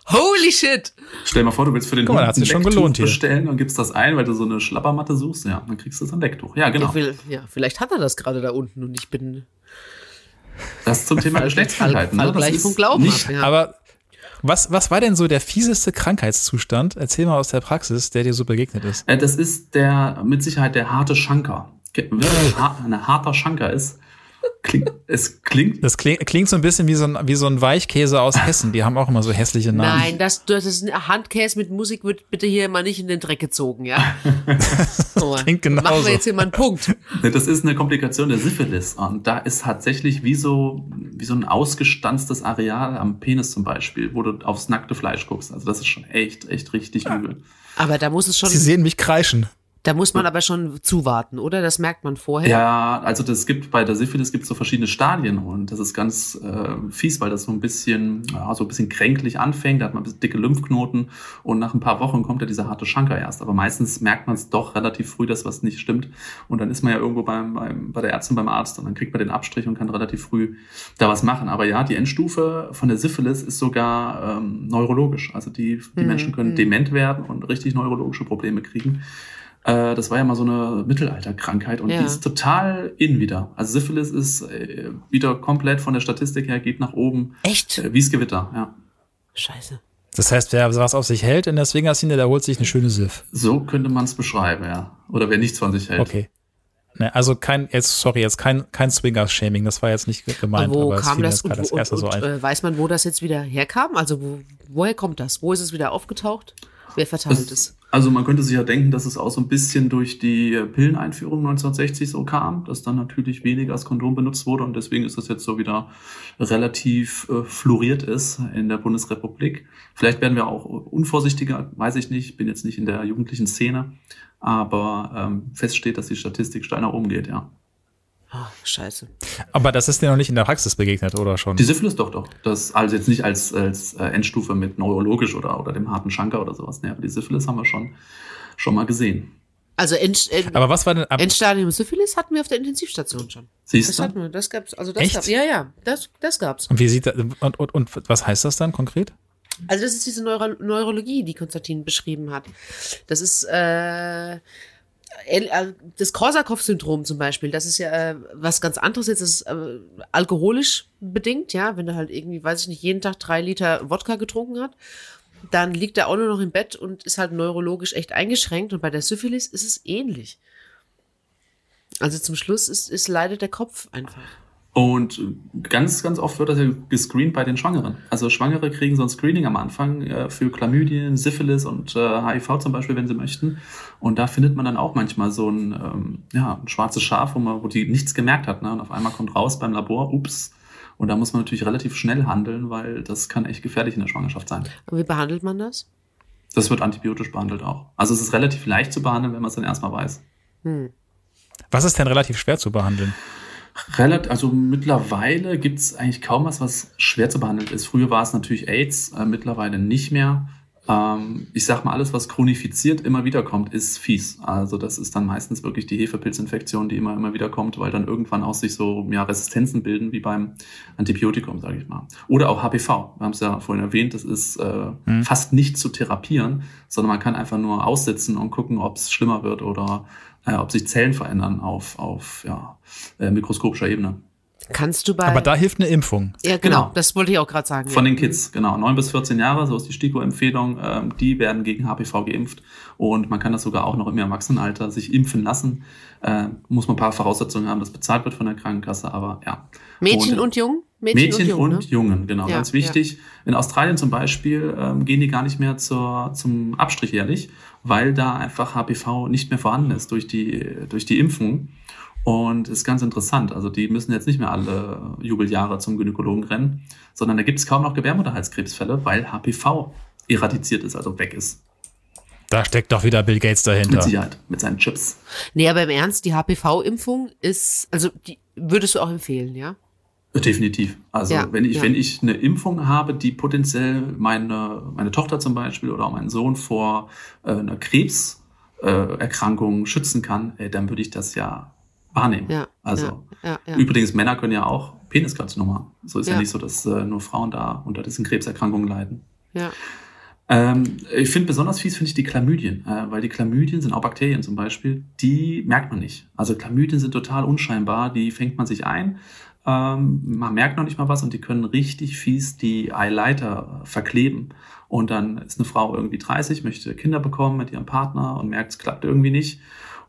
holy shit! Stell dir mal vor, du willst für den Guck mal, Hund sich ein schon Lecktuch gelohnt hier. bestellen und gibst das ein, weil du so eine Schlappermatte suchst. Ja, dann kriegst du so ein Lecktuch. Ja, genau. Ja, will, ja, vielleicht hat er das gerade da unten und ich bin Das zum Thema *laughs* Geschlechtskrankheiten. Ne? Das gleich ist vom Glauben nicht, ab. Ja. aber was, was war denn so der fieseste Krankheitszustand? Erzähl mal aus der Praxis, der dir so begegnet ist. Äh, Das ist der mit Sicherheit der harte Schanker. Ein harter Schanker ist, klingt, es klingt. Das klingt, klingt so ein bisschen wie so ein, wie so ein Weichkäse aus Hessen. Die haben auch immer so hässliche Namen. Nein, das, das ist ein Handkäse mit Musik wird bitte hier mal nicht in den Dreck gezogen, ja. *laughs* *laughs* Klingt genauso. Machen wir jetzt hier mal einen Punkt. Das ist eine Komplikation der Syphilis. Und da ist tatsächlich wie so, wie so ein ausgestanztes Areal am Penis zum Beispiel, wo du aufs nackte Fleisch guckst. Also das ist schon echt, echt richtig übel. Aber da muss es schon, Sie sehen mich kreischen. Da muss man aber schon zuwarten, oder? Das merkt man vorher. Ja, also das gibt bei der Syphilis gibt so verschiedene Stadien und das ist ganz äh, fies, weil das so ein bisschen ja, so ein bisschen kränklich anfängt, da hat man ein bisschen dicke Lymphknoten und nach ein paar Wochen kommt ja dieser harte Schanker erst. Aber meistens merkt man es doch relativ früh, dass was nicht stimmt und dann ist man ja irgendwo beim, beim bei der Ärztin, beim Arzt und dann kriegt man den Abstrich und kann relativ früh da was machen. Aber ja, die Endstufe von der Syphilis ist sogar ähm, neurologisch. Also die, die Mhm, Menschen können mhm. dement werden und richtig neurologische Probleme kriegen. Äh, das war ja mal so eine Mittelalterkrankheit und Ja. die ist total in wieder. Also Syphilis ist äh, wieder komplett von der Statistik her, geht nach oben, Echt? äh, wie's Gewitter, ja. Scheiße. Das heißt, wer was auf sich hält in der Swingerszene, der holt sich eine schöne Siff. So könnte man es beschreiben, ja. Oder wer nichts von sich hält. Okay. Ne, also kein, jetzt, sorry, jetzt kein, kein Swingers-Shaming, das war jetzt nicht gemeint, wo aber kam das und, gerade als und, so ein. äh, weiß man, wo das jetzt wieder herkam? Also wo, woher kommt das? Wo ist es wieder aufgetaucht? Wer verteilt es? Also man könnte sich ja denken, dass es auch so ein bisschen durch die äh, Pilleneinführung 1960 so kam, dass dann natürlich weniger als Kondom benutzt wurde und deswegen ist das jetzt so wieder relativ äh, floriert ist in der Bundesrepublik. Vielleicht werden wir auch unvorsichtiger, weiß ich nicht, bin jetzt nicht in der jugendlichen Szene, aber ähm, fest dass die Statistik steil nach oben geht, ja. Ah, scheiße. Aber das ist dir noch nicht in der Praxis begegnet, oder schon? Die Syphilis doch doch. Das also jetzt nicht als, als äh, Endstufe mit neurologisch oder, oder dem harten Schanker oder sowas. Nee, aber die Syphilis haben wir schon, schon mal gesehen. Also End, End, Aber was war denn, ab, Endstadium Syphilis hatten wir auf der Intensivstation schon. Siehst Das du? hatten wir, das gab's. Also das Echt? gab's. Ja, ja, das, das gab's. und wie sieht das, und, und, und was heißt das dann konkret? Also das ist diese Neuro Neurologie, die Konstantin beschrieben hat. Das ist äh, äh, das Korsakow-Syndrom zum Beispiel. Das ist ja äh, was ganz anderes jetzt. Ist äh, alkoholisch bedingt, ja. Wenn er halt irgendwie, weiß ich nicht, jeden Tag drei Liter Wodka getrunken hat, dann liegt er auch nur noch im Bett und ist halt neurologisch echt eingeschränkt. Und bei der Syphilis ist es ähnlich. Also zum Schluss ist, ist leidet der Kopf einfach. Und ganz, ganz oft wird das ja gescreent bei den Schwangeren. Also Schwangere kriegen so ein Screening am Anfang äh, für Chlamydien, Syphilis und äh, HIV zum Beispiel, wenn sie möchten. Und da findet man dann auch manchmal so ein, ähm, ja, ein schwarzes Schaf, wo, man, wo die nichts gemerkt hat. Ne? Und auf einmal kommt raus beim Labor, ups. Und da muss man natürlich relativ schnell handeln, weil das kann echt gefährlich in der Schwangerschaft sein. Und wie behandelt man das? Das wird antibiotisch behandelt auch. Also es ist relativ leicht zu behandeln, wenn man es dann erstmal weiß. Hm. Was ist denn relativ schwer zu behandeln? Relativ, also mittlerweile gibt's eigentlich kaum was, was schwer zu behandeln ist. Früher war es natürlich AIDS, äh, mittlerweile nicht mehr. Ähm, ich sag mal, alles, was chronifiziert immer wieder kommt, ist fies. Also das ist dann meistens wirklich die Hefepilzinfektion, die immer, immer wieder kommt, weil dann irgendwann auch sich so ja, Resistenzen bilden, wie beim Antibiotikum, sage ich mal. Oder auch HPV. Wir haben es ja vorhin erwähnt, das ist äh, hm. fast nicht zu therapieren, sondern man kann einfach nur aussitzen und gucken, ob es schlimmer wird oder äh, ob sich Zellen verändern auf, auf ja, äh, mikroskopischer Ebene. Kannst du bei. Aber da hilft eine Impfung. Ja, genau. genau. Das wollte ich auch gerade sagen. Von ja. den Kids, genau. Neun bis 14 Jahre, so ist die STIKO-Empfehlung. Ähm, die werden gegen HPV geimpft. Und man kann das sogar auch noch im Erwachsenenalter sich impfen lassen. Äh, muss man ein paar Voraussetzungen haben, dass bezahlt wird von der Krankenkasse, aber ja. Mädchen und, und Jungen? Mädchen, Mädchen und, Jungen, und ne? Jungen, genau, ja, ganz wichtig. Ja. In Australien zum Beispiel ähm, gehen die gar nicht mehr zur, zum Abstrich jährlich, weil da einfach HPV nicht mehr vorhanden ist durch die, durch die Impfung. Und ist ganz interessant. Also die müssen jetzt nicht mehr alle Jubeljahre zum Gynäkologen rennen, sondern da gibt es kaum noch Gebärmutterhalskrebsfälle, weil HPV eradiziert ist, also weg ist. Da steckt doch wieder Bill Gates dahinter. Mit Sicherheit, mit seinen Chips. Nee, aber im Ernst, die HPV-Impfung ist, also die würdest du auch empfehlen, ja? Definitiv. Also ja, wenn ich, ja. wenn ich eine Impfung habe, die potenziell meine, meine Tochter zum Beispiel oder auch meinen Sohn vor äh, einer Krebserkrankung äh, schützen kann, ey, dann würde ich das ja wahrnehmen. Ja, also ja, ja, übrigens, Männer können ja auch Peniskarzinoma. So ist ja, nicht so, dass äh, nur Frauen da unter diesen Krebserkrankungen leiden. Ja. Ähm, ich finde besonders fies finde ich die Chlamydien, äh, weil die Chlamydien sind auch Bakterien zum Beispiel, die merkt man nicht. Also Chlamydien sind total unscheinbar, die fängt man sich ein, ähm, man merkt noch nicht mal was und die können richtig fies die Eileiter verkleben. Und dann ist eine Frau irgendwie 30, möchte Kinder bekommen mit ihrem Partner und merkt, es klappt irgendwie nicht.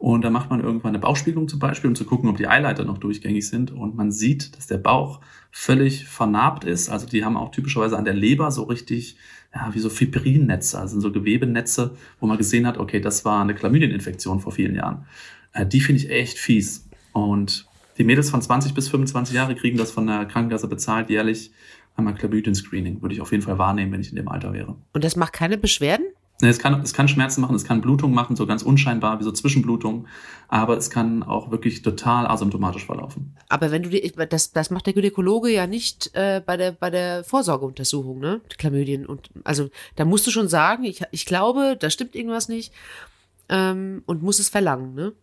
Und da macht man irgendwann eine Bauchspiegelung zum Beispiel, um zu gucken, ob die Eileiter noch durchgängig sind. Und man sieht, dass der Bauch völlig vernarbt ist. Also die haben auch typischerweise an der Leber so richtig, ja, wie so Fibrinnetze, also so Gewebenetze, wo man gesehen hat, okay, das war eine Chlamydieninfektion vor vielen Jahren. Äh, die finde ich echt fies. Und die Mädels von 20 bis 25 Jahre kriegen das von der Krankenkasse bezahlt jährlich einmal Chlamydien-Screening. Würde ich auf jeden Fall wahrnehmen, wenn ich in dem Alter wäre. Und das macht keine Beschwerden? Es kann, es kann Schmerzen machen, es kann Blutung machen, so ganz unscheinbar, wie so Zwischenblutung, aber es kann auch wirklich total asymptomatisch verlaufen. Aber wenn du die, das, das macht der Gynäkologe ja nicht äh, bei der bei der Vorsorgeuntersuchung, ne? Die Chlamydien und also da musst du schon sagen, ich, ich glaube, da stimmt irgendwas nicht ähm, und muss es verlangen, ne?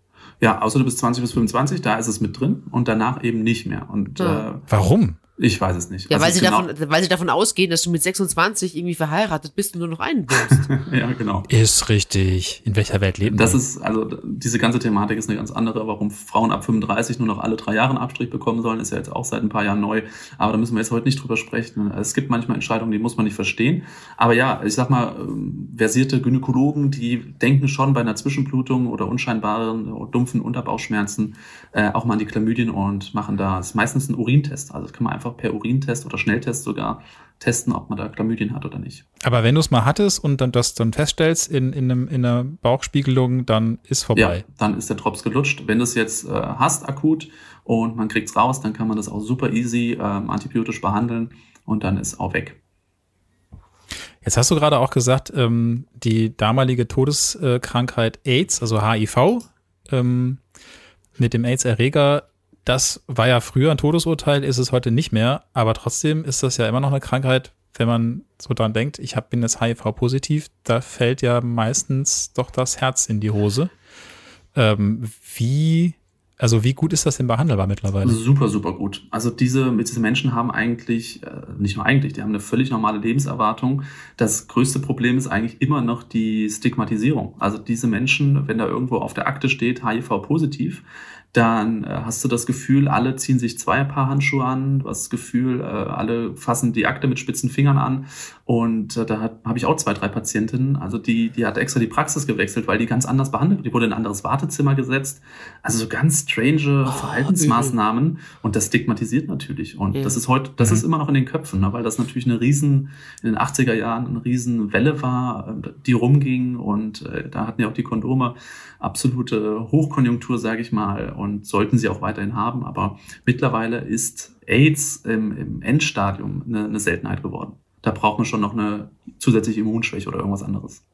Ja, außer du bist 20 bis 25, da ist es mit drin und danach eben nicht mehr. Und ja. äh, warum? Ich weiß es nicht. Ja, also weil, sie genau davon, weil sie davon ausgehen, dass du mit 26 irgendwie verheiratet bist und nur noch einen bist. *laughs* ja, genau. Ist richtig. In welcher Welt leben Das wir? ist, also diese ganze Thematik ist eine ganz andere. Warum Frauen ab 35 nur noch alle drei Jahre einen Abstrich bekommen sollen, ist ja jetzt auch seit ein paar Jahren neu. Aber da müssen wir jetzt heute nicht drüber sprechen. Es gibt manchmal Entscheidungen, die muss man nicht verstehen. Aber ja, ich sag mal, ähm, versierte Gynäkologen, die denken schon bei einer Zwischenblutung oder unscheinbaren, oder dumpfen Unterbauchschmerzen äh, auch mal an die Chlamydien und machen da, das ist meistens ein Urintest. Also das kann man einfach einfach per Urintest oder Schnelltest sogar testen, ob man da Chlamydien hat oder nicht. Aber wenn du es mal hattest und dann das dann feststellst in, in, einem, in einer Bauchspiegelung, dann ist vorbei. Ja, dann ist der Drops gelutscht. Wenn du es jetzt äh, hast akut und man kriegt es raus, dann kann man das auch super easy ähm, antibiotisch behandeln und dann ist auch weg. Jetzt hast du gerade auch gesagt, ähm, die damalige Todeskrankheit AIDS, also HIV, ähm, mit dem AIDS-Erreger das war ja früher ein Todesurteil, ist es heute nicht mehr, aber trotzdem ist das ja immer noch eine Krankheit, wenn man so dran denkt, ich hab, bin jetzt HIV-positiv, da fällt ja meistens doch das Herz in die Hose. Ähm, wie, also wie gut ist das denn behandelbar mittlerweile? Super, super gut. Also diese, diese Menschen haben eigentlich, äh, nicht nur eigentlich, die haben eine völlig normale Lebenserwartung. Das größte Problem ist eigentlich immer noch die Stigmatisierung. Also diese Menschen, wenn da irgendwo auf der Akte steht, HIV-positiv, dann äh, hast du das Gefühl, alle ziehen sich zwei Paar Handschuhe an, du hast das Gefühl, äh, alle fassen die Akte mit spitzen Fingern an und äh, da habe ich auch zwei, drei Patientinnen, also die, die hat extra die Praxis gewechselt, weil die ganz anders behandelt, die wurde in ein anderes Wartezimmer gesetzt, also so ganz strange oh, Verhaltensmaßnahmen übel. und das stigmatisiert natürlich und ja. das ist heute, das mhm. ist immer noch in den Köpfen, ne, weil das natürlich eine riesen, in den 80er Jahren eine riesen Welle war, äh, die rumging und äh, da hatten ja auch die Kondome absolute Hochkonjunktur, sage ich mal, und sollten sie auch weiterhin haben. Aber mittlerweile ist AIDS im, im Endstadium eine, eine Seltenheit geworden. Da braucht man schon noch eine zusätzliche Immunschwäche oder irgendwas anderes.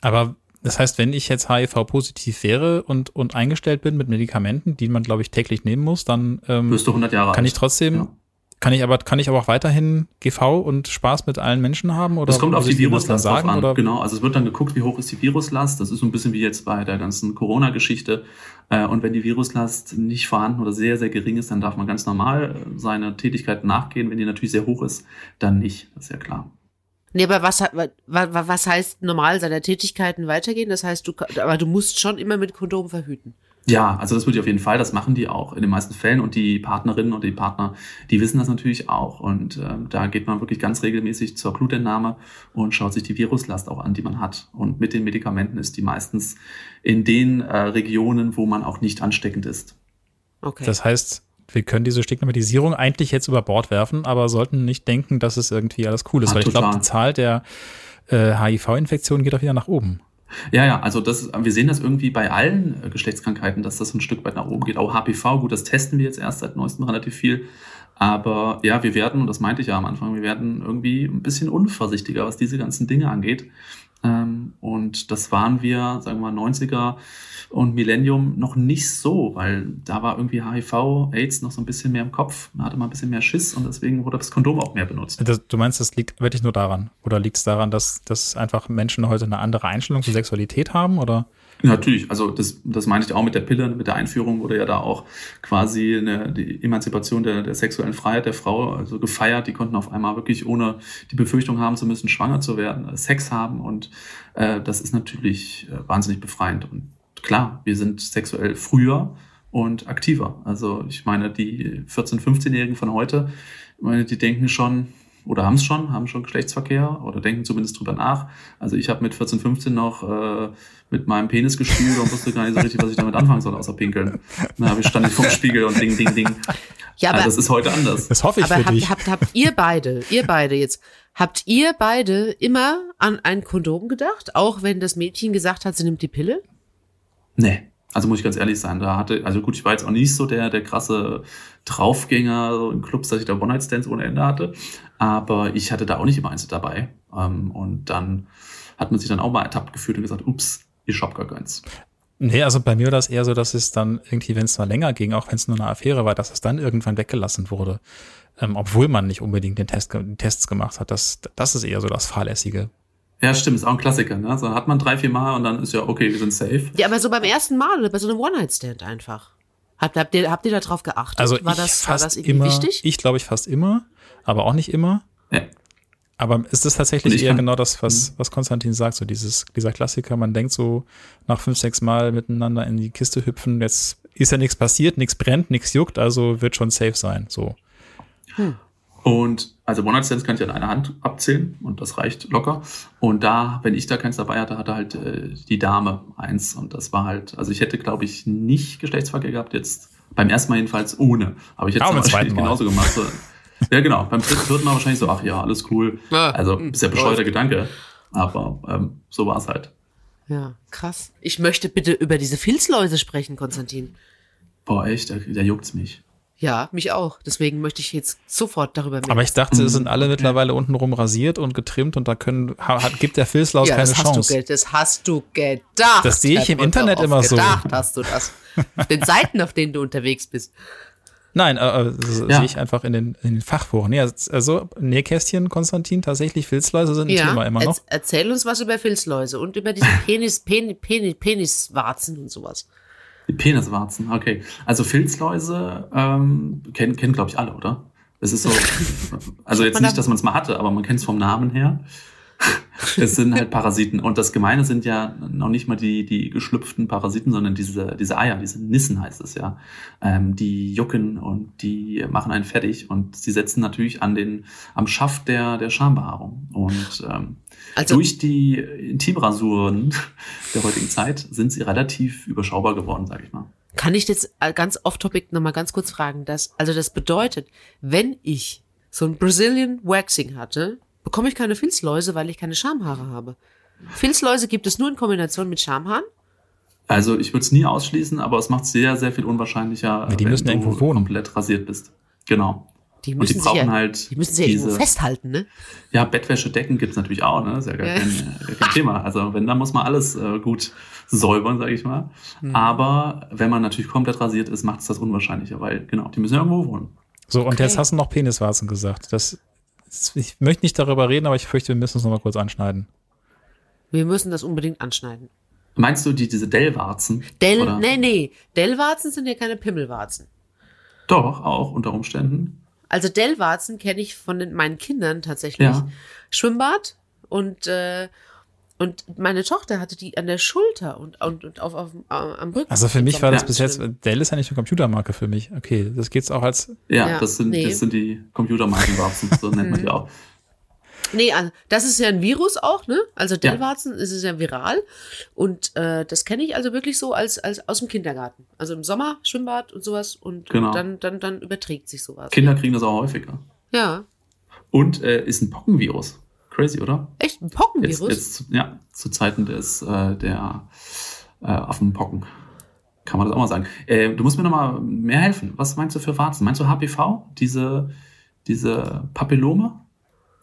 Aber das heißt, wenn ich jetzt HIV-positiv wäre und, und eingestellt bin mit Medikamenten, die man, glaube ich, täglich nehmen muss, dann ähm, Wirst du 100 Jahre kann alt. ich trotzdem, ja. Kann ich aber, kann ich aber auch weiterhin GV und Spaß mit allen Menschen haben? Oder das kommt auf die Viruslast sagen, an. Oder? Genau, also es wird dann geguckt, wie hoch ist die Viruslast. Das ist so ein bisschen wie jetzt bei der ganzen Corona-Geschichte. Äh, und wenn die Viruslast nicht vorhanden oder sehr, sehr gering ist, dann darf man ganz normal äh, seiner Tätigkeit nachgehen. Wenn die natürlich sehr hoch ist, dann nicht. Das ist ja klar. Nee, aber was, was heißt normal seiner Tätigkeiten weitergehen? Das heißt, du, aber du musst schon immer mit Kondom verhüten. Ja, also das würde ich auf jeden Fall, das machen die auch in den meisten Fällen und die Partnerinnen und die Partner, die wissen das natürlich auch und äh, da geht man wirklich ganz regelmäßig zur Blutentnahme und schaut sich die Viruslast auch an, die man hat und mit den Medikamenten ist die meistens in den äh, Regionen, wo man auch nicht ansteckend ist. Okay. Das heißt, wir können diese Stigmatisierung eigentlich jetzt über Bord werfen, aber sollten nicht denken, dass es irgendwie alles cool ist, ah, weil ich glaube, die Zahl der äh, HIV-Infektionen geht auch wieder nach oben. Ja, ja, also das, wir sehen das irgendwie bei allen äh, Geschlechtskrankheiten, dass das ein Stück weit nach oben geht. Auch HPV, gut, das testen wir jetzt erst seit neuestem relativ viel. Aber ja, wir werden, und das meinte ich ja am Anfang, wir werden irgendwie ein bisschen unvorsichtiger, was diese ganzen Dinge angeht. Ähm, und das waren wir, sagen wir mal, 90er und Millennium noch nicht so, weil da war irgendwie HIV, AIDS noch so ein bisschen mehr im Kopf. Man hatte mal ein bisschen mehr Schiss und deswegen wurde das Kondom auch mehr benutzt. Das, du meinst, das liegt wirklich nur daran? Oder liegt es daran, dass, dass einfach Menschen heute eine andere Einstellung zur Sexualität haben? Oder? Natürlich, also das, das meine ich auch mit der Pille, mit der Einführung wurde ja da auch quasi eine, die Emanzipation der, der sexuellen Freiheit der Frau also gefeiert. Die konnten auf einmal wirklich ohne die Befürchtung haben zu müssen, schwanger zu werden, Sex haben und äh, das ist natürlich äh, wahnsinnig befreiend. Und klar, wir sind sexuell früher und aktiver. Also ich meine, die 14-, 15-Jährigen von heute, meine, die denken schon, oder haben es schon, haben schon Geschlechtsverkehr oder denken zumindest drüber nach. Also ich habe mit 14, 15 noch äh, mit meinem Penis gespielt und wusste gar nicht so richtig, was ich damit anfangen soll, außer pinkeln. Dann habe ich stand ich vorm Spiegel und ding, ding, ding. Ja, aber also das ist heute anders. Das hoffe ich aber für habt, dich. Habt, habt ihr beide, ihr beide jetzt, habt ihr beide immer an ein Kondom gedacht, auch wenn das Mädchen gesagt hat, sie nimmt die Pille? Nee. Also muss ich ganz ehrlich sein, da hatte, also gut, ich war jetzt auch nicht so der, der krasse Draufgänger so in Clubs, dass ich da One-Night-Stands ohne Ende hatte. Aber ich hatte da auch nicht immer eins dabei. Ähm, und dann hat man sich dann auch mal ertappt gefühlt und gesagt, ups, ich hab gar keins. Nee, also bei mir war das eher so, dass es dann irgendwie, wenn es mal länger ging, auch wenn es nur eine Affäre war, dass es dann irgendwann weggelassen wurde. Ähm, obwohl man nicht unbedingt den Test, die Tests gemacht hat. Das, das ist eher so das Fahrlässige. Ja, stimmt, ist auch ein Klassiker. Ne? So hat man drei, vier Mal und dann ist ja okay, wir sind safe. Ja, aber so beim ersten Mal oder bei so einem One-Night-Stand einfach. Habt, habt, ihr, habt ihr da drauf geachtet? Also war das, fast war das irgendwie immer, wichtig? Ich glaube ich fast immer, aber auch nicht immer. Ja. Aber ist das tatsächlich eher genau das, was, was Konstantin sagt, so dieses, dieser Klassiker, man denkt so nach fünf, sechs Mal miteinander in die Kiste hüpfen, jetzt ist ja nichts passiert, nichts brennt, nichts juckt, also wird schon safe sein, so. Hm. Und also One-Night-Stands kann ich an einer Hand abzählen und das reicht locker. Und da, wenn ich da keins dabei hatte, hatte halt äh, die Dame eins. Und das war halt, also ich hätte, glaube ich, nicht Geschlechtsverkehr gehabt, jetzt beim ersten Mal jedenfalls ohne. Aber ich hätte es wahrscheinlich genauso gemacht. So. *laughs* Ja, genau. Beim dritten, Mal wahrscheinlich so, ach ja, alles cool. Also ist ja bescheuerter Gedanke. Aber ähm, so war es halt. Ja, krass. Ich möchte bitte über diese Filzläuse sprechen, Konstantin. Boah, echt, da, da juckt's mich. Ja, mich auch. Deswegen möchte ich jetzt sofort darüber mehr. Aber ich dachte, es sind alle okay. mittlerweile untenrum rasiert und getrimmt und da können, hat, gibt der Filzlaus ja, keine das Chance. Hast du, das hast du gedacht. Das sehe ich im Internet immer so. Gedacht hast du das. auf *laughs* den Seiten, auf denen du unterwegs bist. Nein, äh, äh das ja. sehe ich einfach in den, in den Fachforen. Ja, also Nähkästchen, Konstantin, tatsächlich Filzläuse sind ein ja, Thema immer noch. Erzähl uns was über Filzläuse und über diese *laughs* Penis, Penis, Penis, Peniswarzen und sowas. Die Peniswarzen, okay. Also Filzläuse ähm, kennen, kennen glaube ich, alle, oder? Es ist so, *laughs* also jetzt nicht, dass man es mal hatte, aber man kennt es vom Namen her. *laughs* es sind halt Parasiten. Und das Gemeine sind ja noch nicht mal die, die geschlüpften Parasiten, sondern diese, diese Eier, diese Nissen heißt es ja. Ähm, die jucken und die machen einen fertig und sie setzen natürlich an den, am Schaft der, der Schambehaarung. Und ähm, also, durch die Intimrasuren *laughs* der heutigen Zeit sind sie relativ überschaubar geworden, sage ich mal. Kann ich jetzt ganz off-topic nochmal ganz kurz fragen, dass, also das bedeutet, wenn ich so ein Brazilian Waxing hatte, bekomme ich keine Filzläuse, weil ich keine Schamhaare habe. Filzläuse gibt es nur in Kombination mit Schamhaaren? Also ich würde es nie ausschließen, aber es macht es sehr, sehr viel unwahrscheinlicher, ja, die wenn müssen du irgendwo wohnen. komplett rasiert bist. Genau. Die müssen und die brauchen ja, halt. Die müssen sich ja irgendwo festhalten, ne? Ja, Bettwäschedecken gibt's natürlich auch, ne? Ist ja gar, ja. Kein, kein Thema. Also wenn, dann muss man alles äh, gut säubern, sage ich mal. Mhm. Aber wenn man natürlich komplett rasiert ist, macht es das unwahrscheinlicher, weil genau, die müssen ja irgendwo wohnen. So, und Okay. jetzt hast du noch Peniswarzen gesagt. Das, ich möchte nicht darüber reden, aber ich fürchte, wir müssen es nochmal kurz anschneiden. Wir müssen das unbedingt anschneiden. Meinst du die, diese Dellwarzen? Dell, Oder? nee, nee. Dellwarzen sind ja keine Pimmelwarzen. Doch, auch unter Umständen. Also Dellwarzen kenne ich von den, meinen Kindern tatsächlich. Ja. Schwimmbad und äh, und meine Tochter hatte die an der Schulter und, und, und auf, auf, am Rücken. Also für mich war das Ja, bis jetzt. Dell ist ja nicht eine Computermarke für mich. Okay, das geht's auch als, Ja, Ja, das, sind, nee. das sind die Computermarkenwarzen, so nennt man die *laughs* auch. Nee, also das ist ja ein Virus auch, ne? Also Dellwarzen ist es ja viral. Und äh, das kenne ich also wirklich so als, als aus dem Kindergarten. Also im Sommer, Schwimmbad und sowas und, Genau. und dann, dann, dann überträgt sich sowas. Kinder kriegen das auch häufiger. Ja. Und äh, ist ein Pockenvirus. Crazy, oder? Echt ein Jetzt, Pockenvirus? jetzt zu- ja, zu Zeiten des äh, der äh, Affenpocken. Kann man das auch mal sagen. Äh, du musst mir noch mal mehr helfen. Was meinst du für Warzen? Meinst du HPV? Diese, diese Papillome?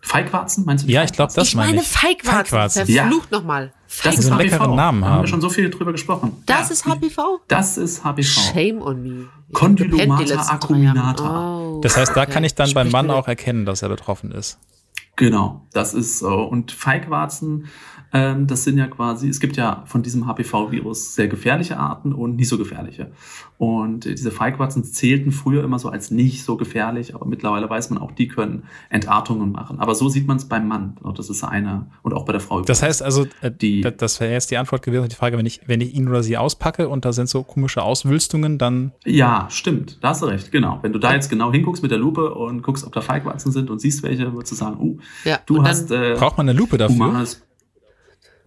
Feigwarzen? Meinst du die Ja, ich glaube, Feigwarzen? das ich meine meine ich. Feigwarzen. Feigwarzen. Ja. Verflucht nochmal. Das ist so einen HPV. Namen Da haben wir haben. schon so viel drüber gesprochen. Das Ja. ist HPV? Das ist HPV. Shame on me. Condylomata acuminata. Oh, Das heißt, da kann ich dann beim Sprich Mann mir- auch erkennen, dass er betroffen ist. Genau, das ist so. Und Feigwarzen, ähm, das sind ja quasi, es gibt ja von diesem HPV-Virus sehr gefährliche Arten und nicht so gefährliche. Und äh, diese Feigwarzen zählten früher immer so als nicht so gefährlich, aber mittlerweile weiß man auch, die können Entartungen machen. Aber so sieht man es beim Mann. So, Das ist eine, und auch bei der Frau. Das heißt also, äh, Die- da- das wäre jetzt die Antwort gewesen auf die Frage, wenn ich, wenn ich ihn oder sie auspacke und da sind so komische Auswülstungen, dann ja, stimmt, da hast du recht, genau. Wenn du da jetzt genau hinguckst mit der Lupe und guckst, ob da Feigwarzen sind und siehst welche, würdest du sagen, uh, Ja, du hast äh, braucht man eine Lupe dafür. Humanes.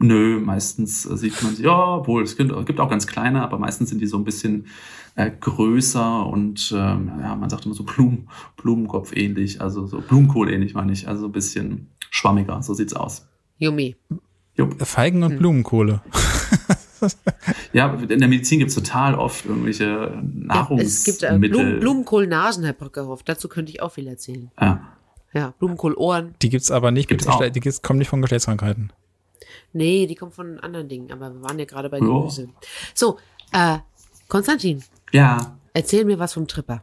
Nö, meistens äh, sieht man sie, ja, wohl, es gibt, gibt auch ganz kleine, aber meistens sind die so ein bisschen äh, größer und ähm, ja, man sagt immer so Blumen, Blumenkopf ähnlich, also so Blumenkohl ähnlich, meine ich, also so ein bisschen schwammiger, so sieht's aus. Yummy. Jupp. Feigen Hm. und Blumenkohle. *laughs* Ja, in der Medizin gibt's total oft irgendwelche Ja, es gibt äh, Nahrungsmittel. Blumen, Blumenkohl-Nasen, Herr Brückerhoff. Dazu könnte ich auch viel erzählen. ja. Ja, Blumenkohl-Ohren. Die gibt's aber nicht Gibt's mit auch. Die gibt's, kommen nicht von Geschlechtskrankheiten. Nee, die kommen von anderen Dingen, aber wir waren ja gerade bei. Gemüse. So, äh, Konstantin, ja, erzähl mir was vom Tripper.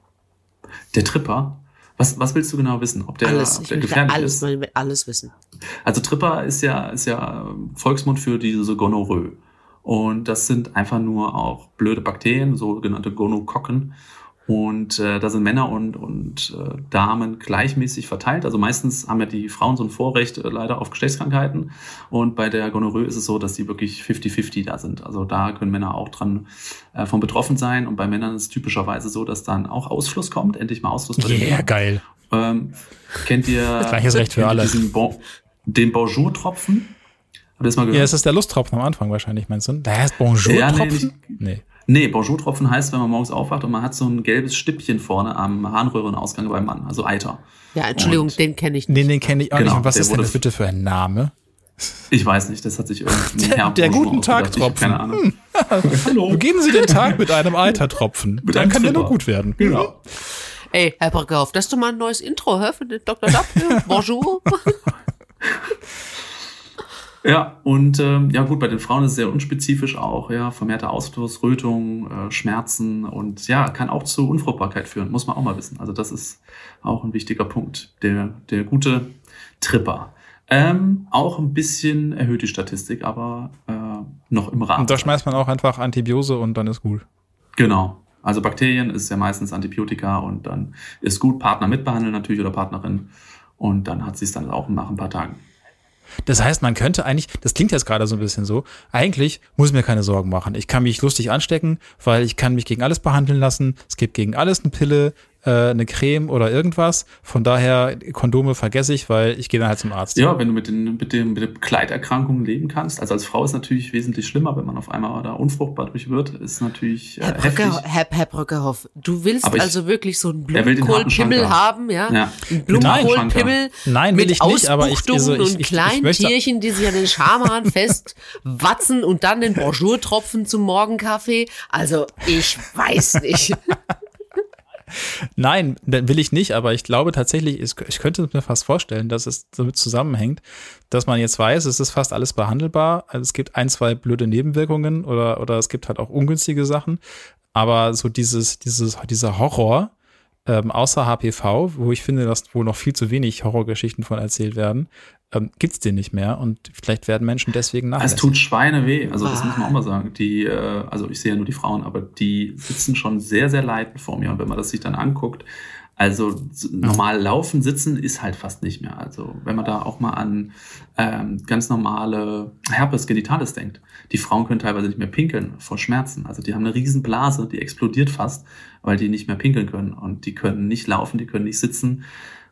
der Tripper. Was, was willst du genau wissen? Ob der, alles, ob der gefährlich alles, ist? ich will alles wissen. Also Tripper ist ja, ist ja ähm, Volksmund für diese Gonorrhoe. Und das sind einfach nur auch blöde Bakterien, sogenannte Gonokokken. Und äh, da sind Männer und, und äh, Damen gleichmäßig verteilt. Also meistens haben ja die Frauen so ein Vorrecht äh, leider auf Geschlechtskrankheiten. Und bei der Gonorrhoe ist es so, dass die wirklich 50-50 da sind. Also da können Männer auch dran äh, von betroffen sein. Und bei Männern ist es typischerweise so, dass dann auch Ausfluss kommt. Endlich mal Ausfluss bei den Yeah, Männern. geil. Ähm, kennt ihr *laughs* Gleiches Recht für alle. Diesen bon, den Bonjour-Tropfen? Habt ihr das mal Ja, gehört? es ist der Lusttropfen am Anfang wahrscheinlich, meinst du? Der heißt Bonjour-Tropfen? Ja, nee. nee, Bonjour-Tropfen heißt, wenn man morgens aufwacht und man hat so ein gelbes Stippchen vorne am Harnröhrenausgang beim Mann, also Eiter. Ja, Entschuldigung, Und- den kenne ich Den, nicht. den kenne ich auch Genau, nicht. Und was ist denn das bitte für ein Name? Ich weiß nicht, das hat sich irgendwie Der- der guten Tag-Tropfen. Keine Ahnung. *laughs* Hallo. Beginnen Sie den Tag mit einem Eitertropfen. Mit Dann einem kann der nur Tripper. gut werden. Genau. Ey, Herr Brückerhoff, das ist doch mal ein neues Intro, hör, für den Dr. Dapp. *laughs* Bonjour. *laughs* Ja, und ähm, ja gut, bei den Frauen ist es sehr unspezifisch auch, ja, vermehrter Ausfluss, Rötung, äh, Schmerzen und ja, kann auch zu Unfruchtbarkeit führen, muss man auch mal wissen. Also das ist auch ein wichtiger Punkt, der, der gute Tripper. Ähm, auch ein bisschen erhöht die Statistik, aber äh, noch im Rahmen. Und da schmeißt man auch einfach Antibiose und dann ist gut. Genau. Also Bakterien ist ja meistens Antibiotika und dann ist gut Partner mitbehandeln natürlich oder Partnerin und dann hat sie es dann auch nach ein paar Tagen. Das heißt, man könnte eigentlich, das klingt jetzt gerade so ein bisschen so, eigentlich muss ich mir keine Sorgen machen. Ich kann mich lustig anstecken, weil ich kann mich gegen alles behandeln lassen. Es gibt gegen alles eine Pille, äh, eine Creme oder irgendwas. Von daher, Kondome vergesse ich, weil ich gehe dann halt zum Arzt. Ja, wenn du mit den, mit den, mit den Begleiterkrankungen leben kannst. Also als Frau ist natürlich wesentlich schlimmer, wenn man auf einmal da unfruchtbar durch wird, ist natürlich äh, Herr, heftig. Brücke, Herr, Herr Brückerhoff, du willst ich- also wirklich so einen Blumenkohlpimmel haben, ja? Ja. Einen Nein. Blumenkohlpimmel Nein, will mit ich nicht, aber ich- Ausbuchtungen also ich- und ich- ich kleinen möchte- Tierchen, die sich an den Schamhahn *laughs* festwatzen und dann den Bonjour-Tropfen zum Morgenkaffee. Also, ich weiß nicht. *laughs* Nein, will ich nicht, aber ich glaube tatsächlich, ich könnte mir fast vorstellen, dass es damit zusammenhängt, dass man jetzt weiß, es ist fast alles behandelbar. Also es gibt ein, zwei blöde Nebenwirkungen oder, oder es gibt halt auch ungünstige Sachen. Aber so dieses, dieses, dieser Horror, ähm, außer HPV, wo ich finde, dass wohl noch viel zu wenig Horrorgeschichten von erzählt werden, ähm, gibt es den nicht mehr und vielleicht werden Menschen deswegen nachlässig. Es tut Schweine weh, also das muss man auch mal sagen. Die, äh, also ich sehe ja nur die Frauen, aber die sitzen schon sehr, sehr leidend vor mir und wenn man das sich dann anguckt, also normal laufen, sitzen ist halt fast nicht mehr. Also wenn man da auch mal an ähm, ganz normale Herpes genitalis denkt. Die Frauen können teilweise nicht mehr pinkeln vor Schmerzen. Also die haben eine riesen Blase, die explodiert fast, weil die nicht mehr pinkeln können. Und die können nicht laufen, die können nicht sitzen.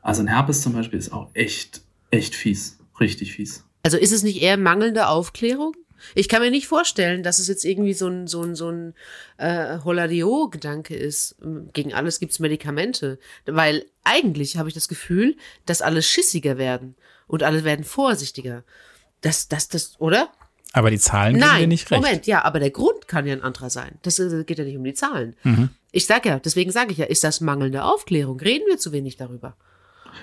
Also ein Herpes zum Beispiel ist auch echt, echt fies. Richtig fies. Also ist es nicht eher mangelnde Aufklärung? Ich kann mir nicht vorstellen, dass es jetzt irgendwie so ein, so ein, so ein äh, Holadio-Gedanke ist. Gegen alles gibt's Medikamente. Weil eigentlich habe ich das Gefühl, dass alle schissiger werden und alle werden vorsichtiger. Das, das, das, oder? Aber die Zahlen geben dir nicht recht. Moment, ja, aber der Grund kann ja ein anderer sein. Das äh, geht ja nicht um die Zahlen. Mhm. Ich sag ja, deswegen sage ich ja, ist das mangelnde Aufklärung? Reden wir zu wenig darüber?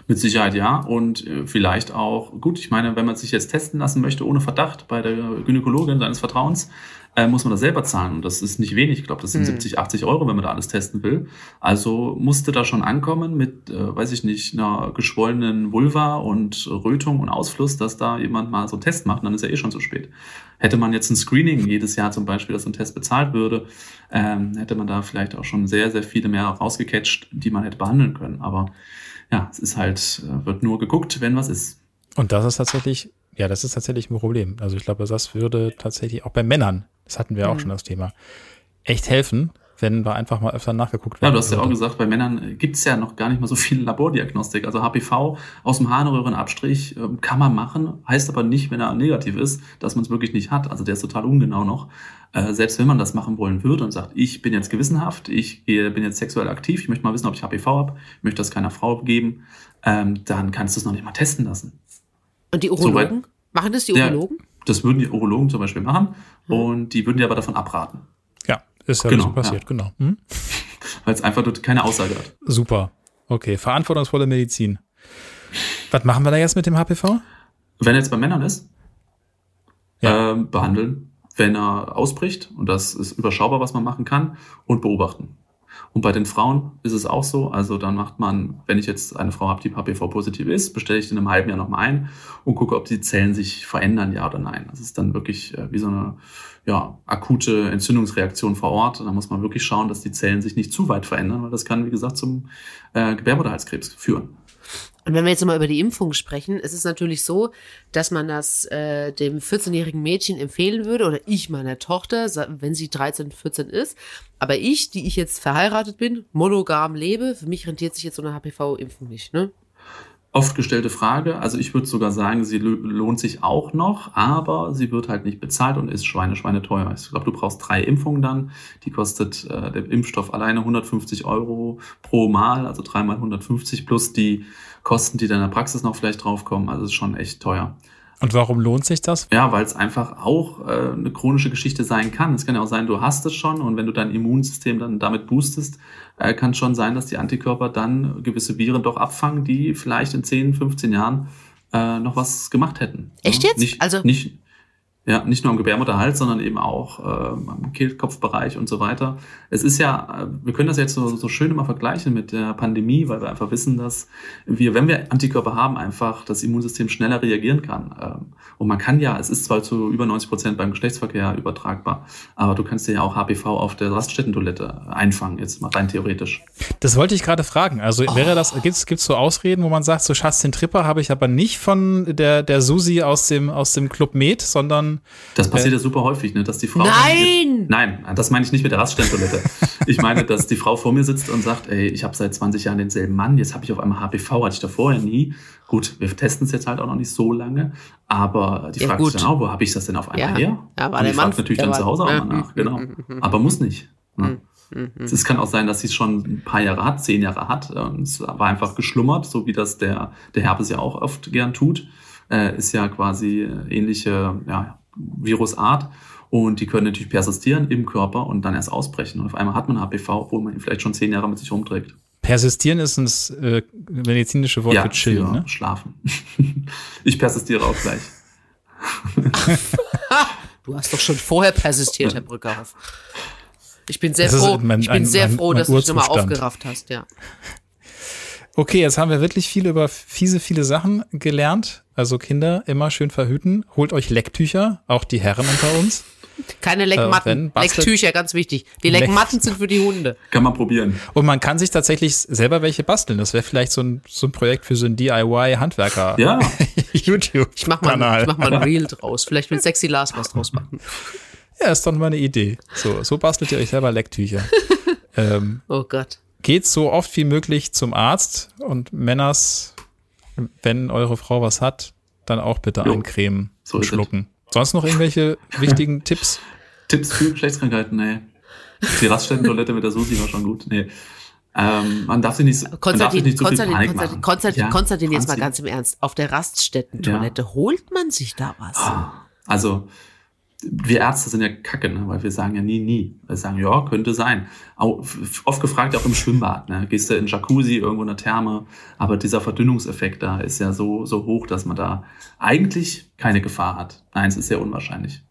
Mit Sicherheit ja. Und äh, vielleicht auch, gut, ich meine, wenn man sich jetzt testen lassen möchte ohne Verdacht bei der Gynäkologin seines Vertrauens, äh, muss man das selber zahlen. Und das ist nicht wenig. Ich glaube, das sind hm. 70, 80 Euro, wenn man da alles testen will. Also musste da schon ankommen mit, äh, weiß ich nicht, einer geschwollenen Vulva und Rötung und Ausfluss, dass da jemand mal so einen Test macht. Dann ist ja eh schon zu spät. Hätte man jetzt ein Screening jedes Jahr zum Beispiel, dass so ein Test bezahlt würde, ähm, hätte man da vielleicht auch schon sehr, sehr viele mehr rausgecatcht, die man hätte behandeln können. Aber ja, es ist halt, äh, wird nur geguckt, wenn was ist. Und das ist tatsächlich, ja, das ist tatsächlich ein Problem. Also ich glaube, das würde tatsächlich auch bei Männern, das hatten wir mhm. auch schon das Thema, echt helfen, wenn wir einfach mal öfter nachgeguckt werden. Ja, du hast ja auch gesagt, bei Männern gibt's ja noch gar nicht mal so viel Labordiagnostik. Also HPV aus dem Harnröhrenabstrich äh, kann man machen, heißt aber nicht, wenn er negativ ist, dass man es wirklich nicht hat. Also der ist total ungenau noch. Äh, selbst wenn man das machen wollen würde und sagt, ich bin jetzt gewissenhaft, ich bin jetzt sexuell aktiv, ich möchte mal wissen, ob ich HPV habe, ich möchte das keiner Frau geben, ähm, dann kannst du es noch nicht mal testen lassen. Und die Urologen? So, machen das die Urologen? Ja, das würden die Urologen zum Beispiel machen hm. und die würden dir aber davon abraten. Ist ja genau, so passiert, ja. genau. Hm? *laughs* Weil es einfach keine Aussage hat. Super. Okay, verantwortungsvolle Medizin. Was machen wir da jetzt mit dem HPV? Wenn er jetzt bei Männern ist, ja. ähm, behandeln, wenn er ausbricht, und das ist überschaubar, was man machen kann, und beobachten. Und bei den Frauen ist es auch so. Also dann macht man, wenn ich jetzt eine Frau habe, die HPV-positiv ist, bestelle ich die in einem halben Jahr nochmal ein und gucke, ob die Zellen sich verändern, ja oder nein. Das ist dann wirklich äh, wie so eine ja, akute Entzündungsreaktion vor Ort. Da muss man wirklich schauen, dass die Zellen sich nicht zu weit verändern, weil das kann, wie gesagt, zum äh, Gebärmutterhalskrebs führen. Und wenn wir jetzt nochmal über die Impfung sprechen, es ist natürlich so, dass man das äh, dem 14-jährigen Mädchen empfehlen würde oder ich meiner Tochter, wenn sie 13, 14 ist. Aber ich, die ich jetzt verheiratet bin, monogam lebe, für mich rentiert sich jetzt so eine HPV-Impfung nicht, ne? Oft gestellte Frage. Also ich würde sogar sagen, sie lohnt sich auch noch, aber sie wird halt nicht bezahlt und ist Schweine, Schweine teuer. Ich glaube, du brauchst drei Impfungen dann. Die kostet äh, der Impfstoff alleine 150 Euro pro Mal, also dreimal 150 plus die Kosten, die dann in der Praxis noch vielleicht draufkommen. Also ist schon echt teuer. Und warum lohnt sich das? Ja, weil es einfach auch äh, eine chronische Geschichte sein kann. Es kann ja auch sein, du hast es schon und wenn du dein Immunsystem dann damit boostest, äh, kann schon sein, dass die Antikörper dann gewisse Viren doch abfangen, die vielleicht in 10, 15 Jahren äh, noch was gemacht hätten. Echt jetzt? Nicht, also nicht, ja, nicht nur am Gebärmutterhals, sondern eben auch äh, am Kehlkopfbereich und so weiter. Es ist ja, äh, wir können das jetzt so, so schön immer vergleichen mit der Pandemie, weil wir einfach wissen, dass wir, wenn wir Antikörper haben, einfach das Immunsystem schneller reagieren kann. Ähm, und man kann ja, es ist zwar zu über 90 Prozent beim Geschlechtsverkehr übertragbar, aber du kannst dir ja auch HPV auf der Raststättentoilette einfangen, jetzt mal rein theoretisch. Das wollte ich gerade fragen. Also oh. wäre das, gibt's gibt's so Ausreden, wo man sagt, so Schatz, den Tripper habe ich aber nicht von der, der Susi aus dem, aus dem Club Med, sondern das passiert äh, ja super häufig, ne? dass die Frau. Nein! Nein, das meine ich nicht mit der Raststelltoilette. *laughs* ich meine, dass die Frau vor mir sitzt und sagt, ey, ich habe seit 20 Jahren denselben Mann, jetzt habe ich auf einmal HPV, hatte ich da vorher nie. Gut, wir testen es jetzt halt auch noch nicht so lange, aber die ja, fragt sich dann auch, wo habe ich das denn auf einmal ja. her? Ja, war und die fragt natürlich dann zu Hause auch mal nach, genau. Aber muss nicht. Ne? Es kann auch sein, dass sie es schon ein paar Jahre hat, zehn Jahre hat. Und es war einfach geschlummert, so wie das der, der Herpes ja auch oft gern tut. Äh, ist ja quasi ähnliche ja, Virusart und die können natürlich persistieren im Körper und dann erst ausbrechen. Und auf einmal hat man HPV, obwohl man ihn vielleicht schon zehn Jahre mit sich rumträgt. Persistieren ist ein äh, medizinische Wort ja, für chillen, für ne? Schlafen. *laughs* ich persistiere auch gleich. *laughs* du hast doch schon vorher persistiert, Herr Brückerhoff. Ich bin sehr froh, mein- ich bin ein- sehr mein- froh, mein dass du dich nochmal aufgerafft hast, ja. Okay, jetzt haben wir wirklich viel über fiese, viele Sachen gelernt. Also Kinder, immer schön verhüten. Holt euch Lecktücher, auch die Herren unter uns. Keine Leckmatten, bastelt- Lecktücher, ganz wichtig. Die Leck- Leckmatten sind für die Hunde. Kann man probieren. Und man kann sich tatsächlich selber welche basteln. Das wäre vielleicht so ein, so ein Projekt für so ein DIY-Handwerker. Ja, *laughs* YouTube-Kanal. Ich mach mal, ich mach mal ein Reel draus. Vielleicht will Sexy Lars was draus machen. Ja, ist doch mal eine Idee. So, so bastelt ihr euch selber Lecktücher. *laughs* ähm, Oh Gott. geht so oft wie möglich zum Arzt und Männers, wenn eure Frau was hat, dann auch bitte Jo. eincremen So und schlucken. Sonst noch irgendwelche wichtigen *laughs* Tipps? Tipps für Geschlechtskrankheiten, nee. Die Raststätten-Toilette mit der Susi war schon gut. Nee. Ähm, man darf sich nicht, man darf sich Konstantin, nicht zu viel Konstantin, Panik Konstantin, machen. Konstantin, Ja, Konstantin, jetzt mal ganz im Ernst. Auf der Raststätten-Toilette holt man sich da was? Also, wir Ärzte sind ja kacke, ne? weil wir sagen ja nie, nie. Wir sagen, ja, könnte sein. Auch, oft gefragt auch im Schwimmbad. Ne? Gehst du in Jacuzzi, irgendwo in der Therme. Aber dieser Verdünnungseffekt da ist ja so, so hoch, dass man da eigentlich keine Gefahr hat. Nein, es ist sehr unwahrscheinlich.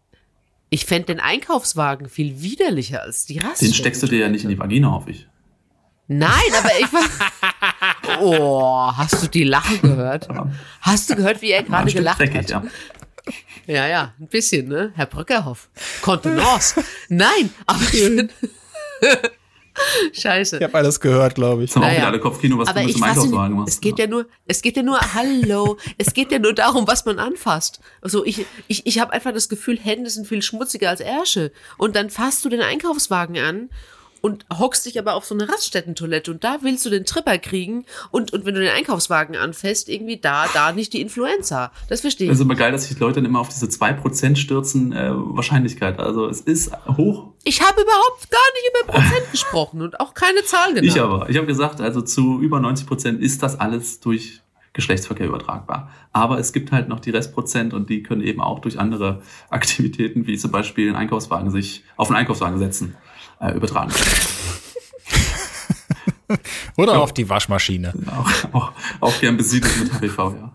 Ich fände den Einkaufswagen viel widerlicher als die Raststätten. Den steckst du dir ja nicht in die Vagina, hoffe ich. Nein, aber ich war. *laughs* Oh, hast du die Lachen gehört? Hast du gehört, wie er gerade gelacht dreckig, hat? ja. Ja, ja, ein bisschen, ne? Herr Brückerhoff. Kontenance. Nein, aber ich bin. *laughs* Scheiße. Ich habe alles gehört, glaube ich. Jetzt haben auch Naja. wieder alle Kopfkino, was aber du mit dem Einkaufswagen machst. es geht ja nur, es geht ja nur, hallo, es geht ja nur darum, was man anfasst. Also ich, ich, ich habe einfach das Gefühl, Hände sind viel schmutziger als Ärsche. Und dann fasst du den Einkaufswagen an und hockst dich aber auf so eine Raststättentoilette und da willst du den Tripper kriegen und, und wenn du den Einkaufswagen anfasst, irgendwie da, da nicht die Influenza. Das verstehe ich. Es ist immer geil, dass sich Leute dann immer auf diese 2% stürzen äh, Wahrscheinlichkeit. Also es ist hoch. Ich habe überhaupt gar nicht über Prozent *laughs* gesprochen und auch keine Zahl genannt. Ich aber. Ich habe gesagt, also zu über 90% ist das alles durch Geschlechtsverkehr übertragbar. Aber es gibt halt noch die Restprozent und die können eben auch durch andere *laughs* Aktivitäten, wie zum Beispiel einen Einkaufswagen, sich auf einen Einkaufswagen setzen, äh, übertragen. *laughs* Oder auf die Waschmaschine. auch, auch, auch gern besiedelt mit HPV, ja.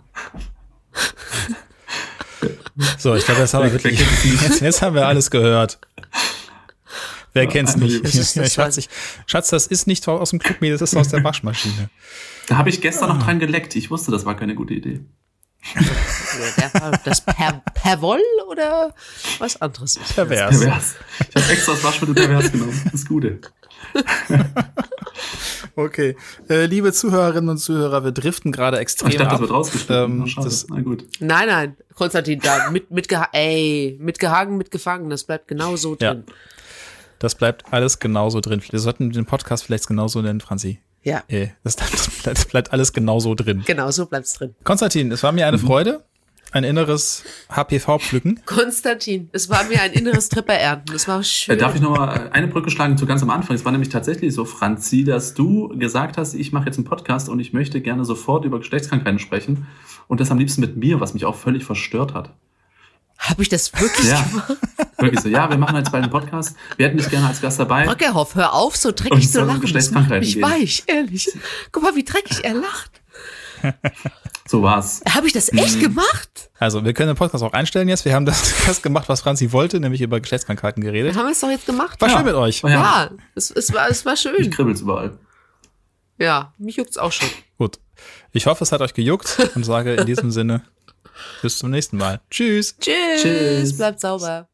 So, ich glaube, jetzt haben wir wirklich, jetzt, jetzt haben wir alles gehört. Wer kennt's nicht? Schatz, *laughs* ich, Schatz, das ist nicht aus dem Cookmeal, das ist aus der Waschmaschine. Da habe ich gestern noch dran geleckt. Ich wusste, das war keine gute Idee. *laughs* Ja, der- Das per, per Woll oder was anderes ist. Pervers. Pervers. Ich habe extra das Waschmittel pervers genommen. Das ist Gute. *laughs* Okay. Äh, liebe Zuhörerinnen und Zuhörer, wir driften gerade extrem Ich dachte, das ab. wird rausgeschnitten. Ähm, Na, das- gut. Nein, nein, Konstantin, da mit, mit, geha ey, mit gehangen, mit gefangen, das bleibt genau so Ja. drin. Das bleibt alles genauso drin. Wir sollten den Podcast vielleicht genauso nennen, Franzi. Ja, Äh, das, das, bleibt, das bleibt alles genauso drin. genau so bleibt's drin. Konstantin, es war mir eine Freude. Ein inneres HPV-Pflücken. *laughs* Konstantin, es war mir ein inneres Tripper ernten, das war Äh, schön. darf ich noch mal eine Brücke schlagen zu ganz am Anfang? Es war nämlich tatsächlich so, Franzi, dass du gesagt hast, ich mache jetzt einen Podcast und ich möchte gerne sofort über Geschlechtskrankheiten sprechen und das am liebsten mit mir, was mich auch völlig verstört hat. Habe ich das wirklich Ja, gemacht? *laughs* wirklich so. Ja, wir machen jetzt bald einen Podcast. Wir hätten dich gerne als Gast dabei. Brockerhoff, hör auf, so dreckig zu lachen. Das macht Geschlechtskrankheiten mich gehen. weich, ehrlich. Guck mal, wie dreckig er lacht. *laughs* So war's. Habe ich das Mhm. echt gemacht? Also, wir können den Podcast auch einstellen jetzt. Wir haben das, *laughs* das gemacht, was Franzi wollte, nämlich über Geschlechtskrankheiten geredet. Haben wir es doch jetzt gemacht? War Ja. schön mit euch. Ja. Ja, es, es, war, es war Ich schön. kribbel's überall. Ja, mich juckt's auch schon. Gut. Ich hoffe, es hat euch gejuckt und sage in diesem Sinne bis zum nächsten Mal. Tschüss. Tschüss, Tschüss. bleibt sauber.